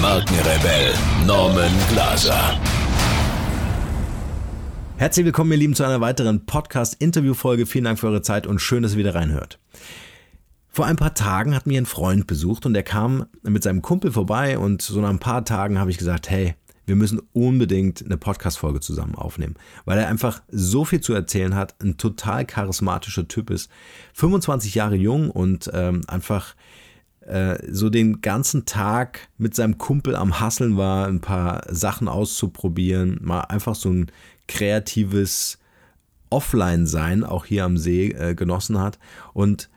Markenrebell Norman Glaser. Herzlich willkommen, ihr Lieben, zu einer weiteren Podcast-Interview-Folge. Vielen Dank für eure Zeit und schön, dass ihr wieder reinhört. Vor ein paar Tagen hat mir ein Freund besucht und er kam mit seinem Kumpel vorbei und so nach ein paar Tagen habe ich gesagt, hey, wir müssen unbedingt eine Podcast-Folge zusammen aufnehmen, weil er einfach so viel zu erzählen hat, ein total charismatischer Typ ist, 25 Jahre jung und ähm, einfach äh, so den ganzen Tag mit seinem Kumpel am Hasseln war, ein paar Sachen auszuprobieren, mal einfach so ein kreatives Offline-Sein auch hier am See äh, genossen hat. Und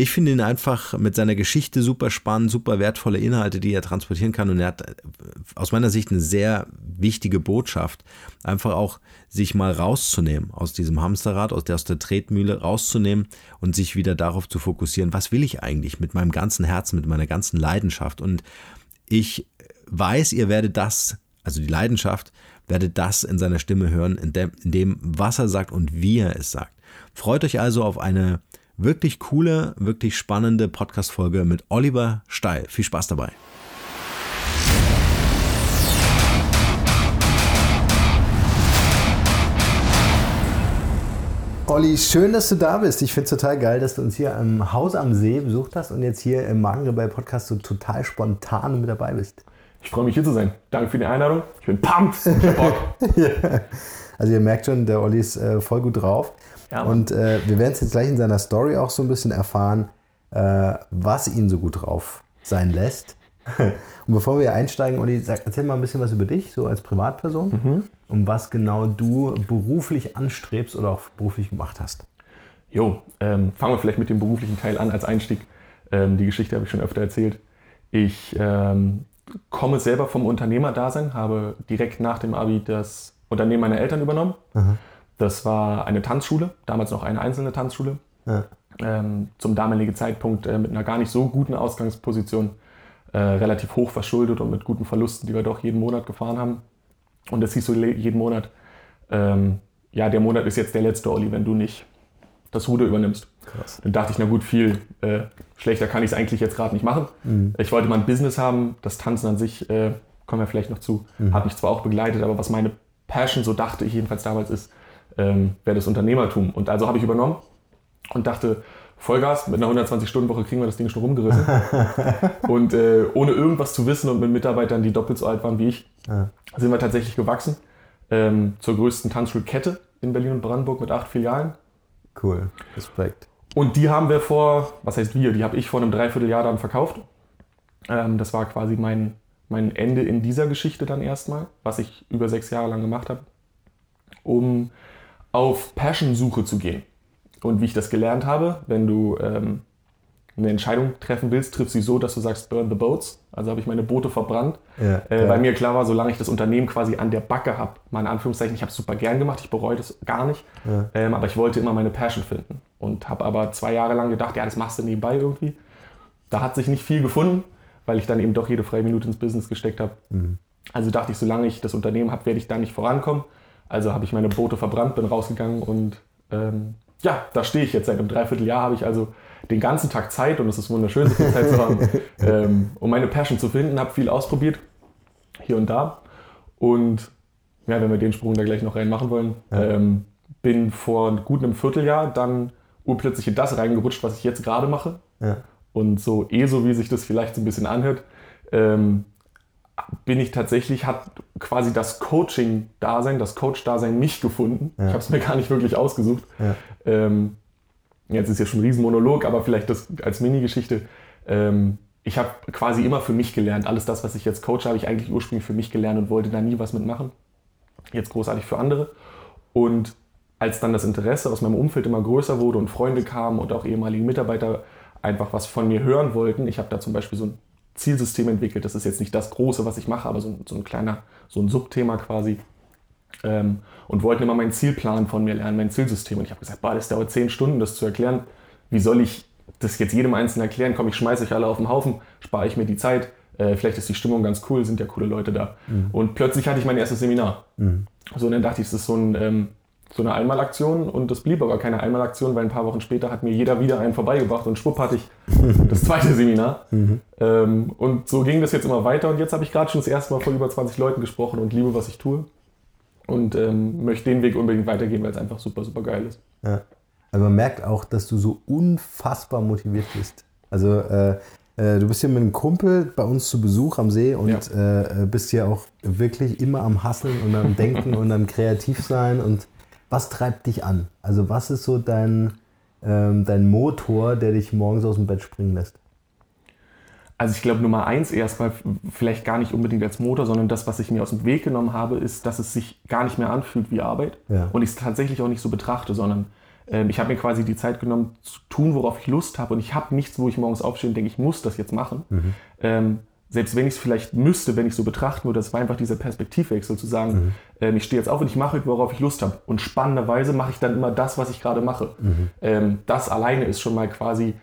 ich finde ihn einfach mit seiner Geschichte super spannend, super wertvolle Inhalte, die er transportieren kann. Und er hat äh, aus meiner Sicht eine sehr wichtige Botschaft, einfach auch sich mal rauszunehmen aus diesem Hamsterrad, aus der, aus der Tretmühle rauszunehmen und sich wieder darauf zu fokussieren, was will ich eigentlich mit meinem ganzen Herzen, mit meiner ganzen Leidenschaft. Und ich weiß, ihr werdet das, also die Leidenschaft, werdet das in seiner Stimme hören, in dem, in dem was er sagt und wie er es sagt. Freut euch also auf eine wirklich coole, wirklich spannende Podcast-Folge mit Oliver Steil. Viel Spaß dabei. Olli, schön, dass du da bist. Ich finde es total geil, dass du uns hier im Haus am See besucht hast und jetzt hier im Magenrebell Podcast so total spontan mit dabei bist. Ich freue mich hier zu sein. Danke für die Einladung. Ich bin pumped. Ich hab Bock. ja. Also ihr merkt schon, der Olli ist äh, voll gut drauf. Ja, und äh, wir werden es jetzt gleich in seiner Story auch so ein bisschen erfahren, äh, was ihn so gut drauf sein lässt. und bevor wir einsteigen, Olli, sag, erzähl mal ein bisschen was über dich, so als Privatperson, mhm. um was genau du beruflich anstrebst oder auch beruflich gemacht hast. Jo, ähm, fangen wir vielleicht mit dem beruflichen Teil an als Einstieg. Ähm, die Geschichte habe ich schon öfter erzählt. Ich ähm, komme selber vom Unternehmerdasein, habe direkt nach dem Abi das Unternehmen meiner Eltern übernommen. Mhm das war eine Tanzschule, damals noch eine einzelne Tanzschule. Ja. Ähm, zum damaligen Zeitpunkt äh, mit einer gar nicht so guten Ausgangsposition, äh, relativ hoch verschuldet und mit guten Verlusten, die wir doch jeden Monat gefahren haben. Und das hieß so jeden Monat, ähm, ja, der Monat ist jetzt der letzte, Olli, wenn du nicht das Ruder übernimmst. Krass. Dann dachte ich, na gut, viel äh, schlechter kann ich es eigentlich jetzt gerade nicht machen. Mhm. Ich wollte mal ein Business haben, das Tanzen an sich, äh, kommen wir vielleicht noch zu, mhm. hat mich zwar auch begleitet, aber was meine Passion, so dachte ich jedenfalls damals, ist, ähm, wäre das Unternehmertum. Und also habe ich übernommen und dachte, Vollgas, mit einer 120-Stunden-Woche kriegen wir das Ding schon rumgerissen. und äh, ohne irgendwas zu wissen und mit Mitarbeitern, die doppelt so alt waren wie ich, ja. sind wir tatsächlich gewachsen ähm, zur größten Tanzschulkette in Berlin und Brandenburg mit acht Filialen. Cool, Respekt. Und die haben wir vor, was heißt wir, die habe ich vor einem Dreivierteljahr dann verkauft. Ähm, das war quasi mein, mein Ende in dieser Geschichte dann erstmal, was ich über sechs Jahre lang gemacht habe, um auf Passion-Suche zu gehen. Und wie ich das gelernt habe, wenn du ähm, eine Entscheidung treffen willst, triff sie so, dass du sagst, burn the boats. Also habe ich meine Boote verbrannt. Ja, äh. Weil mir klar war, solange ich das Unternehmen quasi an der Backe habe, in Anführungszeichen, ich habe es super gern gemacht, ich bereue das gar nicht. Ja. Ähm, aber ich wollte immer meine Passion finden. Und habe aber zwei Jahre lang gedacht, ja, das machst du nebenbei irgendwie. Da hat sich nicht viel gefunden, weil ich dann eben doch jede freie Minute ins Business gesteckt habe. Mhm. Also dachte ich, solange ich das Unternehmen habe, werde ich da nicht vorankommen. Also habe ich meine Boote verbrannt, bin rausgegangen und ähm, ja, da stehe ich jetzt. Seit einem Dreivierteljahr habe ich also den ganzen Tag Zeit und es ist wunderschön, so viel Zeit zu haben, ähm, um meine Passion zu finden. Habe viel ausprobiert, hier und da. Und ja, wenn wir den Sprung da gleich noch reinmachen wollen, ja. ähm, bin vor gut einem Vierteljahr dann urplötzlich in das reingerutscht, was ich jetzt gerade mache. Ja. Und so eh so, wie sich das vielleicht so ein bisschen anhört, ähm, bin ich tatsächlich, hat quasi das Coaching-Dasein, das Coach-Dasein mich gefunden. Ja. Ich habe es mir gar nicht wirklich ausgesucht. Ja. Ähm, jetzt ist ja schon ein Riesenmonolog, aber vielleicht das als Mini-Geschichte. Ähm, ich habe quasi immer für mich gelernt. Alles das, was ich jetzt coache, habe ich eigentlich ursprünglich für mich gelernt und wollte da nie was mitmachen. Jetzt großartig für andere. Und als dann das Interesse aus meinem Umfeld immer größer wurde und Freunde kamen und auch ehemalige Mitarbeiter einfach was von mir hören wollten, ich habe da zum Beispiel so ein Zielsystem entwickelt. Das ist jetzt nicht das Große, was ich mache, aber so, so ein kleiner, so ein Subthema quasi. Ähm, und wollten immer meinen Zielplan von mir lernen, mein Zielsystem. Und ich habe gesagt, boah, das dauert zehn Stunden, das zu erklären. Wie soll ich das jetzt jedem Einzelnen erklären? Komm, ich schmeiße euch alle auf den Haufen, spare ich mir die Zeit. Äh, vielleicht ist die Stimmung ganz cool, sind ja coole Leute da. Mhm. Und plötzlich hatte ich mein erstes Seminar. Mhm. So, und dann dachte ich, das ist so, ein, ähm, so eine Einmalaktion und das blieb aber keine Einmalaktion, weil ein paar Wochen später hat mir jeder wieder einen vorbeigebracht und schwupp hatte ich das zweite Seminar. Mhm. Ähm, und so ging das jetzt immer weiter und jetzt habe ich gerade schon das erste Mal vor über 20 Leuten gesprochen und liebe, was ich tue. Und ähm, möchte den Weg unbedingt weitergehen, weil es einfach super, super geil ist. Ja. Also man merkt auch, dass du so unfassbar motiviert bist. Also äh, äh, du bist hier mit einem Kumpel bei uns zu Besuch am See und ja. äh, bist ja auch wirklich immer am Hasseln und am Denken und am Kreativ sein. Und was treibt dich an? Also was ist so dein, ähm, dein Motor, der dich morgens aus dem Bett springen lässt? Also ich glaube Nummer eins erstmal vielleicht gar nicht unbedingt als Motor, sondern das, was ich mir aus dem Weg genommen habe, ist, dass es sich gar nicht mehr anfühlt wie Arbeit ja. und ich es tatsächlich auch nicht so betrachte, sondern ähm, ich habe mir quasi die Zeit genommen zu tun, worauf ich Lust habe. Und ich habe nichts, wo ich morgens aufstehe und denke, ich muss das jetzt machen. Mhm. Ähm, selbst wenn ich es vielleicht müsste, wenn ich so betrachten würde, das war einfach dieser Perspektivwechsel zu sagen, mhm. ähm, ich stehe jetzt auf und ich mache, worauf ich Lust habe. Und spannenderweise mache ich dann immer das, was ich gerade mache. Mhm. Ähm, das alleine ist schon mal quasi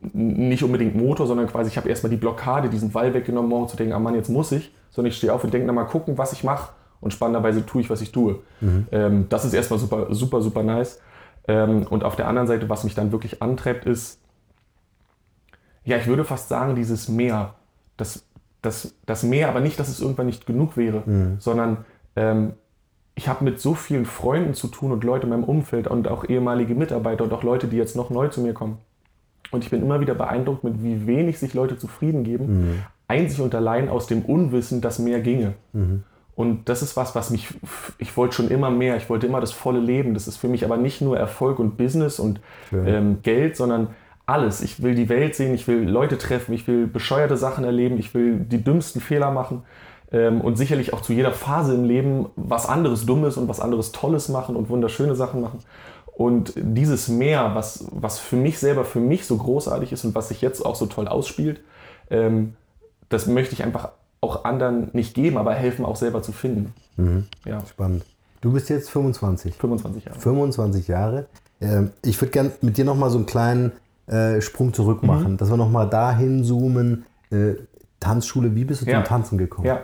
nicht unbedingt Motor, sondern quasi ich habe erstmal die Blockade, diesen Wall weggenommen, morgen zu denken, ah Mann, jetzt muss ich, sondern ich stehe auf und denke, na mal gucken, was ich mache und spannenderweise tue ich, was ich tue. Mhm. Ähm, das ist erstmal super, super, super nice. Ähm, und auf der anderen Seite, was mich dann wirklich antreibt, ist, ja, ich würde fast sagen, dieses Meer. Das, das, das Meer, aber nicht, dass es irgendwann nicht genug wäre, mhm. sondern ähm, ich habe mit so vielen Freunden zu tun und Leute in meinem Umfeld und auch ehemalige Mitarbeiter und auch Leute, die jetzt noch neu zu mir kommen. Und ich bin immer wieder beeindruckt, mit wie wenig sich Leute zufrieden geben, mhm. einzig und allein aus dem Unwissen, dass mehr ginge. Mhm. Und das ist was, was mich, ich wollte schon immer mehr, ich wollte immer das volle Leben. Das ist für mich aber nicht nur Erfolg und Business und ähm, Geld, sondern alles. Ich will die Welt sehen, ich will Leute treffen, ich will bescheuerte Sachen erleben, ich will die dümmsten Fehler machen ähm, und sicherlich auch zu jeder Phase im Leben was anderes Dummes und was anderes Tolles machen und wunderschöne Sachen machen. Und dieses Meer, was, was für mich selber, für mich so großartig ist und was sich jetzt auch so toll ausspielt, ähm, das möchte ich einfach auch anderen nicht geben, aber helfen auch selber zu finden. Mhm. Ja. Spannend. Du bist jetzt 25. 25 Jahre. 25 Jahre. Ähm, ich würde gerne mit dir nochmal so einen kleinen äh, Sprung zurück mhm. machen, mhm. dass wir nochmal dahin zoomen. Äh, Tanzschule, wie bist du ja. zum Tanzen gekommen? Ja.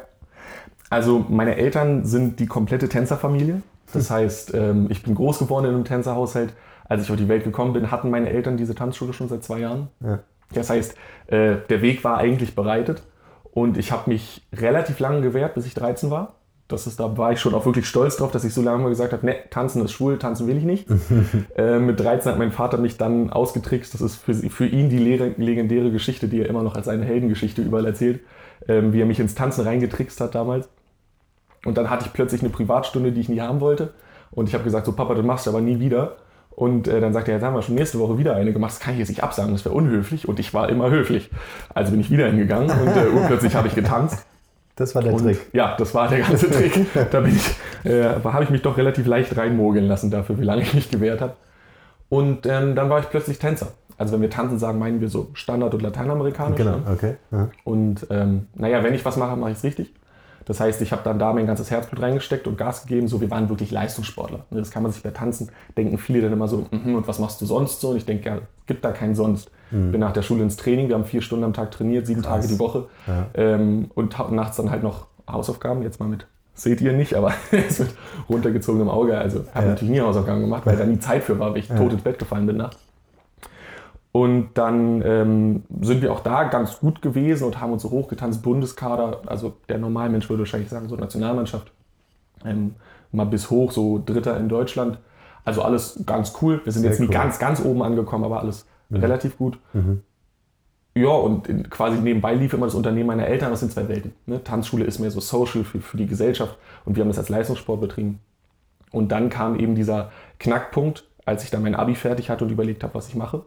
Also meine Eltern sind die komplette Tänzerfamilie. Das heißt, ähm, ich bin groß geworden in einem Tänzerhaushalt. Als ich auf die Welt gekommen bin, hatten meine Eltern diese Tanzschule schon seit zwei Jahren. Ja. Das heißt, äh, der Weg war eigentlich bereitet. Und ich habe mich relativ lange gewehrt, bis ich 13 war. Das ist, da war ich schon auch wirklich stolz drauf, dass ich so lange mal gesagt habe, ne, tanzen ist schwul, tanzen will ich nicht. äh, mit 13 hat mein Vater mich dann ausgetrickst. Das ist für, für ihn die legendäre Geschichte, die er immer noch als seine Heldengeschichte überall erzählt, ähm, wie er mich ins Tanzen reingetrickst hat damals. Und dann hatte ich plötzlich eine Privatstunde, die ich nie haben wollte. Und ich habe gesagt, so Papa, das machst du aber nie wieder. Und äh, dann sagt er, jetzt haben wir schon nächste Woche wieder eine gemacht, das kann ich jetzt nicht absagen, das wäre unhöflich. Und ich war immer höflich. Also bin ich wieder hingegangen und äh, urplötzlich habe ich getanzt. Das war der und, Trick. Ja, das war der ganze Trick. Da bin ich, äh, habe ich mich doch relativ leicht reinmogeln lassen dafür, wie lange ich mich gewehrt habe. Und ähm, dann war ich plötzlich Tänzer. Also wenn wir tanzen sagen, meinen wir so Standard- und Lateinamerikanisch. Genau, ne? okay. Ja. Und ähm, naja, wenn ich was mache, mache ich es richtig. Das heißt, ich habe dann da mein ganzes Herzblut reingesteckt und Gas gegeben. So, wir waren wirklich Leistungssportler. Das kann man sich bei Tanzen denken viele dann immer so, mm -hmm, und was machst du sonst so? Und ich denke, ja, gibt da keinen sonst. Mhm. Bin nach der Schule ins Training, wir haben vier Stunden am Tag trainiert, sieben Krass. Tage die Woche. Ja. Ähm, und nachts dann halt noch Hausaufgaben, jetzt mal mit seht ihr nicht, aber es wird runtergezogen im Auge. Also habe ja. natürlich nie Hausaufgaben gemacht, weil da nie Zeit für war, weil ich ja. tot ins Bett gefallen bin nachts. Und dann ähm, sind wir auch da ganz gut gewesen und haben uns so hochgetanzt, Bundeskader, also der Normalmensch würde wahrscheinlich sagen, so Nationalmannschaft. Ähm, mal bis hoch, so Dritter in Deutschland. Also alles ganz cool. Wir sind Sehr jetzt nicht ganz, ganz oben angekommen, aber alles mhm. relativ gut. Mhm. Ja, und quasi nebenbei lief immer das Unternehmen meiner Eltern, das sind zwei Welten. Ne? Tanzschule ist mehr so social für, für die Gesellschaft und wir haben das als Leistungssport betrieben. Und dann kam eben dieser Knackpunkt, als ich dann mein Abi fertig hatte und überlegt habe, was ich mache.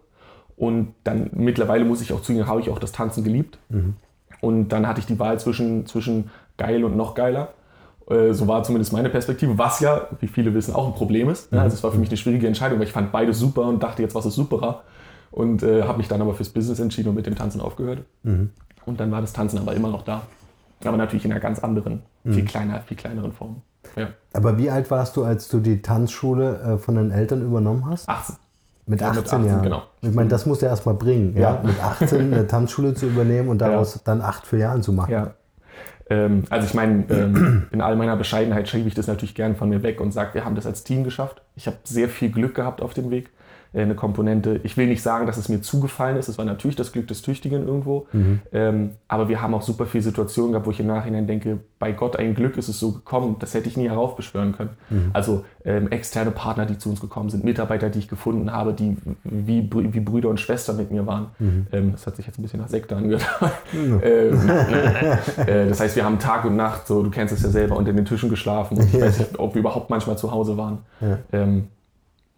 Und dann mittlerweile muss ich auch zugeben, habe ich auch das Tanzen geliebt. Mhm. Und dann hatte ich die Wahl zwischen, zwischen geil und noch geiler. Äh, so war zumindest meine Perspektive, was ja, wie viele wissen, auch ein Problem ist. Mhm. Also es war für mich eine schwierige Entscheidung, weil ich fand beides super und dachte jetzt, was ist superer. Und äh, habe mich dann aber fürs Business entschieden und mit dem Tanzen aufgehört. Mhm. Und dann war das Tanzen aber immer noch da. Aber natürlich in einer ganz anderen, viel kleiner, viel kleineren Form. Ja. Aber wie alt warst du, als du die Tanzschule äh, von deinen Eltern übernommen hast? 18. Mit Ja, 18, mit 18, Jahren. genau. Ich meine, das musst du erst mal bringen, ja. Ja. Mit 18 eine Tanzschule zu übernehmen und daraus dann acht für Jahren zu machen. Ja. Ähm, also ich meine, ähm, in all meiner Bescheidenheit schiebe ich das natürlich gern von mir weg und sage, wir haben das als Team geschafft. Ich habe sehr viel Glück gehabt auf dem Weg. Äh, eine Komponente, ich will nicht sagen, dass es mir zugefallen ist, es war natürlich das Glück des Tüchtigen irgendwo, ähm, aber wir haben auch super viele Situationen gehabt, wo ich im Nachhinein denke, bei Gott ein Glück ist es so gekommen, das hätte ich nie heraufbeschwören können. Also ähm, externe Partner, die zu uns gekommen sind, Mitarbeiter, die ich gefunden habe, die wie, wie Brüder und Schwestern mit mir waren. Ähm, das hat sich jetzt ein bisschen nach Sekte angehört. ähm, äh, das heißt, wir haben Tag und Nacht, so du kennst es ja selber, unter den Tischen geschlafen. Und ich weiß nicht, ob wir überhaupt manchmal zu Hause waren. Ja.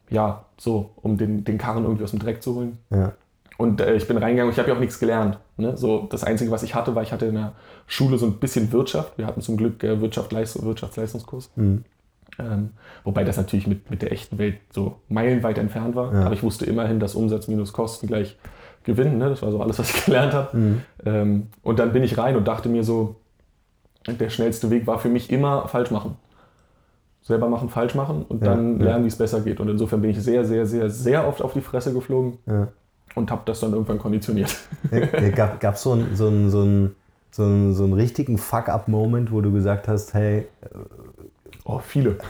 Ja, so, um den, den Karren irgendwie aus dem Dreck zu holen. Ja. Und äh, ich bin reingegangen und ich habe ja auch nichts gelernt. Ne? So, das Einzige, was ich hatte, war, ich hatte in der Schule so ein bisschen Wirtschaft. Wir hatten zum Glück äh, Wirtschaft, Leist- Wirtschaftsleistungskurs. Mhm. Ähm, wobei das natürlich mit, mit der echten Welt so meilenweit entfernt war. Ja. Aber ich wusste immerhin, dass Umsatz minus Kosten gleich Gewinn. Ne? Das war so alles, was ich gelernt habe. Mhm. Ähm, und dann bin ich rein und dachte mir so, der schnellste Weg war für mich immer falsch machen. Selber machen, falsch machen und Ja, dann ja. lernen, wie es besser geht. Und insofern bin ich sehr, sehr, sehr, sehr oft auf die Fresse geflogen Ja. und habe das dann irgendwann konditioniert. Ja, Gab es so einen so so einen- so einen- so einen richtigen Fuck-up-Moment, wo du gesagt hast, hey, Oh, viele.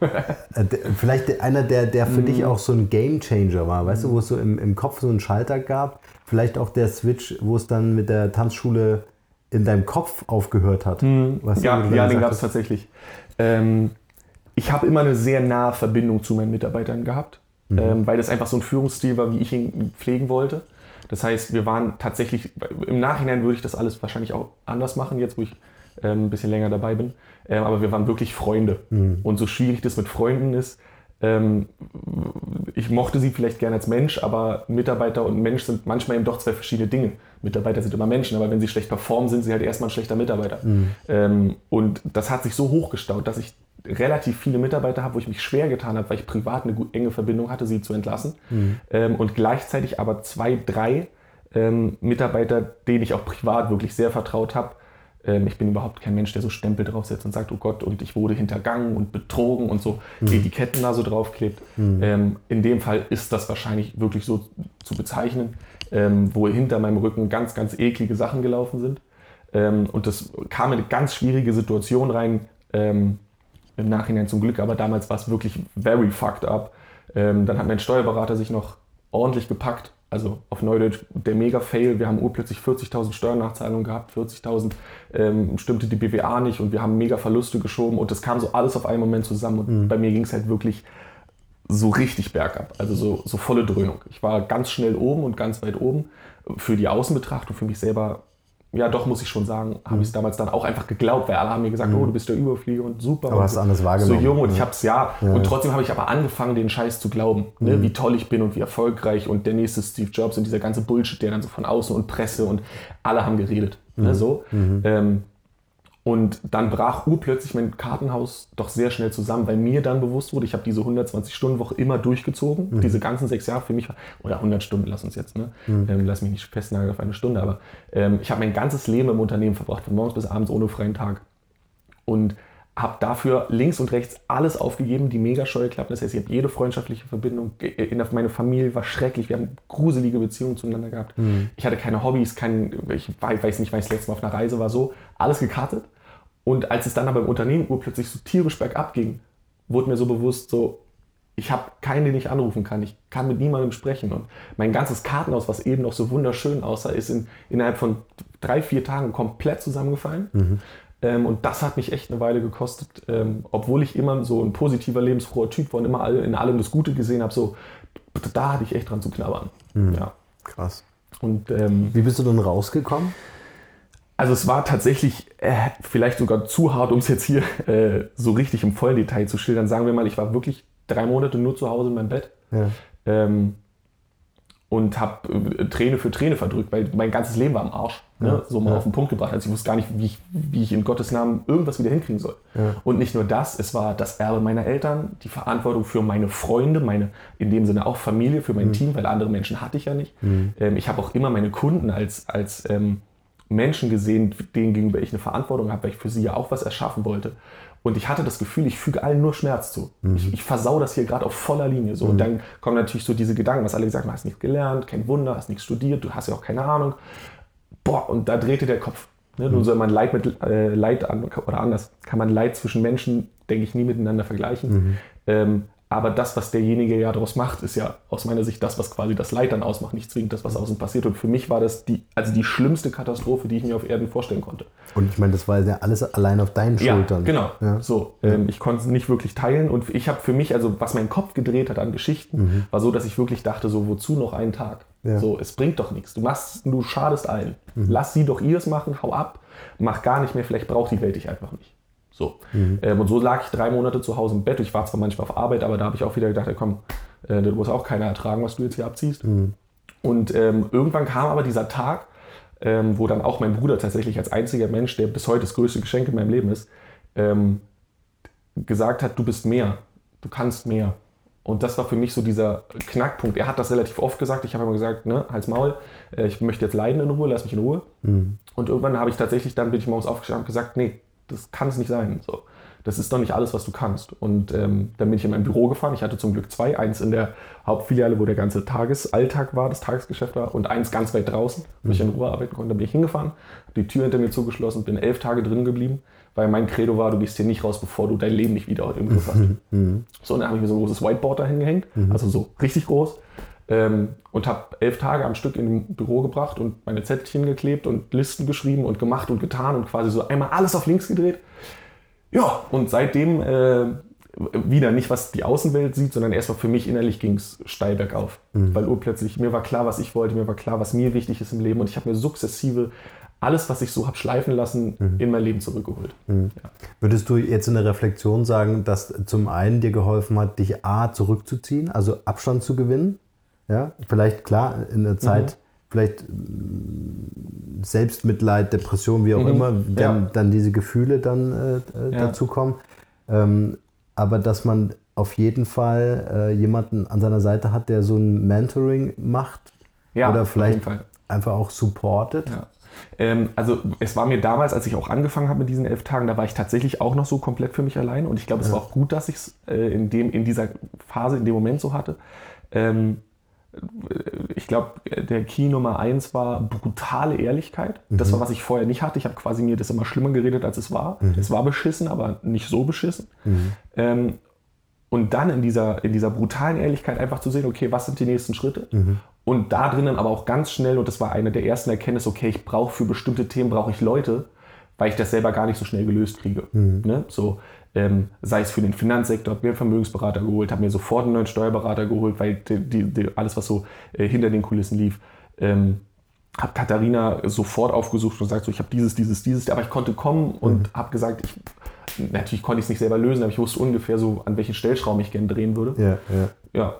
Äh, Vielleicht einer, der, der für dich auch so ein Game Changer war, weißt du, wo es so im, im Kopf so einen Schalter gab. Vielleicht auch der Switch, wo es dann mit der Tanzschule in deinem Kopf aufgehört hat. Wo ja, ja, den gab es tatsächlich. Ähm, ich habe immer eine sehr nahe Verbindung zu meinen Mitarbeitern gehabt, ähm, weil das einfach so ein Führungsstil war, wie ich ihn pflegen wollte. Das heißt, wir waren tatsächlich, im Nachhinein würde ich das alles wahrscheinlich auch anders machen, jetzt wo ich ähm, ein bisschen länger dabei bin. Ähm, aber wir waren wirklich Freunde. Und so schwierig das mit Freunden ist, ähm, ich mochte sie vielleicht gerne als Mensch, aber Mitarbeiter und Mensch sind manchmal eben doch zwei verschiedene Dinge. Mitarbeiter sind immer Menschen, aber wenn sie schlecht performen, sind sie halt erstmal ein schlechter Mitarbeiter. Ähm, und das hat sich so hochgestaut, dass ich relativ viele Mitarbeiter habe, wo ich mich schwer getan habe, weil ich privat eine enge Verbindung hatte, sie zu entlassen. Ähm, und gleichzeitig aber zwei, drei ähm, Mitarbeiter, denen ich auch privat wirklich sehr vertraut habe, ähm, ich bin überhaupt kein Mensch, der so Stempel draufsetzt und sagt, oh Gott, und ich wurde hintergangen und betrogen und so Etiketten da so draufklebt. Ähm, in dem Fall ist das wahrscheinlich wirklich so zu bezeichnen, ähm, wo hinter meinem Rücken ganz, ganz eklige Sachen gelaufen sind. Ähm, und das kam in eine ganz schwierige Situation rein, im Nachhinein zum Glück, aber damals war es wirklich very fucked up. Ähm, dann hat mein Steuerberater sich noch ordentlich gepackt. Also auf Neudeutsch der Mega-Fail. Wir haben urplötzlich 40.000 Steuernachzahlungen gehabt, 40.000 ähm, stimmte die BWA nicht und wir haben mega Verluste geschoben und das kam so alles auf einen Moment zusammen und bei mir ging es halt wirklich so richtig bergab, also so, so volle Dröhnung. Ich war ganz schnell oben und ganz weit oben. Für die Außenbetrachtung, für mich selber, ja doch, muss ich schon sagen, habe ich es damals dann auch einfach geglaubt, weil alle haben mir gesagt, oh, du bist der Überflieger und super. Aber und hast du anders wahrgenommen. So jung und Ja. ich habe es ja. Und trotzdem habe ich aber angefangen, den Scheiß zu glauben, ne? wie toll ich bin und wie erfolgreich und der nächste Steve Jobs und dieser ganze Bullshit, der dann so von außen und Presse und alle haben geredet. Ne? So. Ähm, und dann brach urplötzlich mein Kartenhaus doch sehr schnell zusammen, weil mir dann bewusst wurde, ich habe diese 120-Stunden-Woche immer durchgezogen. Diese ganzen sechs Jahre für mich, oder 100 Stunden, lass uns jetzt, ne? Ähm, lass mich nicht festnageln auf eine Stunde, aber ähm, ich habe mein ganzes Leben im Unternehmen verbracht, von morgens bis abends ohne freien Tag. Und habe dafür links und rechts alles aufgegeben, die Megascheue klappen. Das heißt, ich habe jede freundschaftliche Verbindung. In der, meine Familie war schrecklich. Wir haben gruselige Beziehungen zueinander gehabt. Ich hatte keine Hobbys, kein, ich weiß nicht, wann ich das letzte Mal auf einer Reise war. So, alles gekartet. Und als es dann aber im Unternehmen urplötzlich so tierisch bergab ging, wurde mir so bewusst, so, ich habe keinen, den ich anrufen kann. Ich kann mit niemandem sprechen. Und mein ganzes Kartenhaus, was eben noch so wunderschön aussah, ist in, innerhalb von drei, vier Tagen komplett zusammengefallen. Ähm, und das hat mich echt eine Weile gekostet, ähm, obwohl ich immer so ein positiver, lebensfroher Typ war und immer all, in allem das Gute gesehen habe. So, da hatte ich echt dran zu knabbern. Ja. Krass. Und ähm, Wie bist du dann rausgekommen? also es war tatsächlich äh, vielleicht sogar zu hart, um es jetzt hier äh, so richtig im vollen Detail zu schildern. Sagen wir mal, ich war wirklich drei Monate nur zu Hause in meinem Bett Ja. ähm, und habe äh, Träne für Träne verdrückt, weil mein ganzes Leben war am Arsch. Ne? Ja, So mal ja. auf den Punkt gebracht. Also ich wusste gar nicht, wie ich, wie ich in Gottes Namen irgendwas wieder hinkriegen soll. Ja. Und nicht nur das, es war das Erbe meiner Eltern, die Verantwortung für meine Freunde, meine in dem Sinne auch Familie, für mein Mhm. Team, weil andere Menschen hatte ich ja nicht. Ähm, ich habe auch immer meine Kunden als, als ähm, Menschen gesehen, denen gegenüber ich eine Verantwortung habe, weil ich für sie ja auch was erschaffen wollte. Und ich hatte das Gefühl, ich füge allen nur Schmerz zu. Mhm. Ich, ich versau das hier gerade auf voller Linie. So. Mhm. Und dann kommen natürlich so diese Gedanken, was alle gesagt haben, du hast nichts gelernt, kein Wunder, hast nichts studiert, du hast ja auch keine Ahnung. Boah, und da drehte der Kopf. Ne? Mhm. Nun soll man Leid mit äh, Leid an, oder anders, kann man Leid zwischen Menschen, denke ich, nie miteinander vergleichen. Mhm. Ähm, aber das, was derjenige ja daraus macht, ist ja aus meiner Sicht das, was quasi das Leid dann ausmacht, nicht zwingend das, was außen passiert. Und für mich war das die, also die schlimmste Katastrophe, die ich mir auf Erden vorstellen konnte. Und ich meine, das war ja alles allein auf deinen Schultern. Genau. Ja. So, ähm, ich konnte es nicht wirklich teilen. Und ich habe für mich, also was mein Kopf gedreht hat an Geschichten, mhm. war so, dass ich wirklich dachte, so, wozu noch einen Tag? Ja. So, es bringt doch nichts. Du machst, du schadest allen. Mhm. Lass sie doch ihres machen, hau ab, mach gar nicht mehr, vielleicht braucht die Welt dich einfach nicht. So. Mhm. Ähm, und so lag ich drei Monate zu Hause im Bett. Ich war zwar manchmal auf Arbeit, aber da habe ich auch wieder gedacht, ja, komm, äh, du musst auch keiner ertragen, was du jetzt hier abziehst. Mhm. Und ähm, irgendwann kam aber dieser Tag, ähm, wo dann auch mein Bruder tatsächlich als einziger Mensch, der bis heute das größte Geschenk in meinem Leben ist, ähm, gesagt hat, du bist mehr, du kannst mehr. Und das war für mich so dieser Knackpunkt. Er hat das relativ oft gesagt. Ich habe immer gesagt, ne, Hals Maul, äh, ich möchte jetzt leiden in Ruhe, lass mich in Ruhe. Mhm. Und irgendwann habe ich tatsächlich, dann bin ich morgens aufgestanden und gesagt, nee, das kann es nicht sein. So. Das ist doch nicht alles, was du kannst. Und ähm, dann bin ich in mein Büro gefahren. Ich hatte zum Glück zwei. Eins in der Hauptfiliale, wo der ganze Tagesalltag war, das Tagesgeschäft war. Und eins ganz weit draußen, wo ich in Ruhe arbeiten konnte. Da bin ich hingefahren, habe die Tür hinter mir zugeschlossen, bin elf Tage drin geblieben. Weil mein Credo war, du gehst hier nicht raus, bevor du dein Leben nicht wieder im Griff hast. Mhm. So, und dann habe ich mir so ein großes Whiteboard da hingehängt. Mhm. Also so richtig groß. Ähm, und habe elf Tage am Stück in dem Büro gebracht und meine Zettelchen geklebt und Listen geschrieben und gemacht und getan und quasi so einmal alles auf links gedreht. Ja, und seitdem äh, wieder nicht, was die Außenwelt sieht, sondern erstmal für mich innerlich ging es steil bergauf. Mhm. Weil urplötzlich, mir war klar, was ich wollte, mir war klar, was mir wichtig ist im Leben und ich habe mir sukzessive alles, was ich so habe schleifen lassen, mhm. in mein Leben zurückgeholt. Mhm. Ja. Würdest du jetzt in der Reflexion sagen, dass zum einen dir geholfen hat, dich A zurückzuziehen, also Abstand zu gewinnen? Ja, vielleicht klar, in der Zeit, mhm. vielleicht mm, Selbstmitleid, Depression, wie auch mhm. immer, dann, ja. dann diese Gefühle dann äh, äh, ja. dazu kommen. Ähm, aber dass man auf jeden Fall äh, jemanden an seiner Seite hat, der so ein Mentoring macht ja, oder vielleicht einfach auch supportet. Ja. Ähm, also es war mir damals, als ich auch angefangen habe mit diesen elf Tagen, da war ich tatsächlich auch noch so komplett für mich allein und ich glaube, es ja. war auch gut, dass ich es äh, in, in dieser Phase, in dem Moment so hatte. Ähm, ich glaube, der Key Nummer eins war brutale Ehrlichkeit. Mhm. Das war, was ich vorher nicht hatte. Ich habe quasi mir das immer schlimmer geredet, als es war. Mhm. Es war beschissen, aber nicht so beschissen. Mhm. Ähm, und dann in dieser, in dieser brutalen Ehrlichkeit einfach zu sehen, okay, was sind die nächsten Schritte? Mhm. Und da drinnen aber auch ganz schnell, und das war eine der ersten Erkenntnisse, okay, ich brauche für bestimmte Themen brauche ich Leute, weil ich das selber gar nicht so schnell gelöst kriege. Mhm. Ne? So, ähm, sei es für den Finanzsektor, habe mir einen Vermögensberater geholt, habe mir sofort einen neuen Steuerberater geholt, weil die, die, die, alles, was so äh, hinter den Kulissen lief, ähm, habe Katharina sofort aufgesucht und gesagt, so, ich habe dieses, dieses, dieses, aber ich konnte kommen und mhm. habe gesagt, ich, natürlich konnte ich es nicht selber lösen, aber ich wusste ungefähr so, an welchen Stellschrauben ich gerne drehen würde. Ja, ja. ja.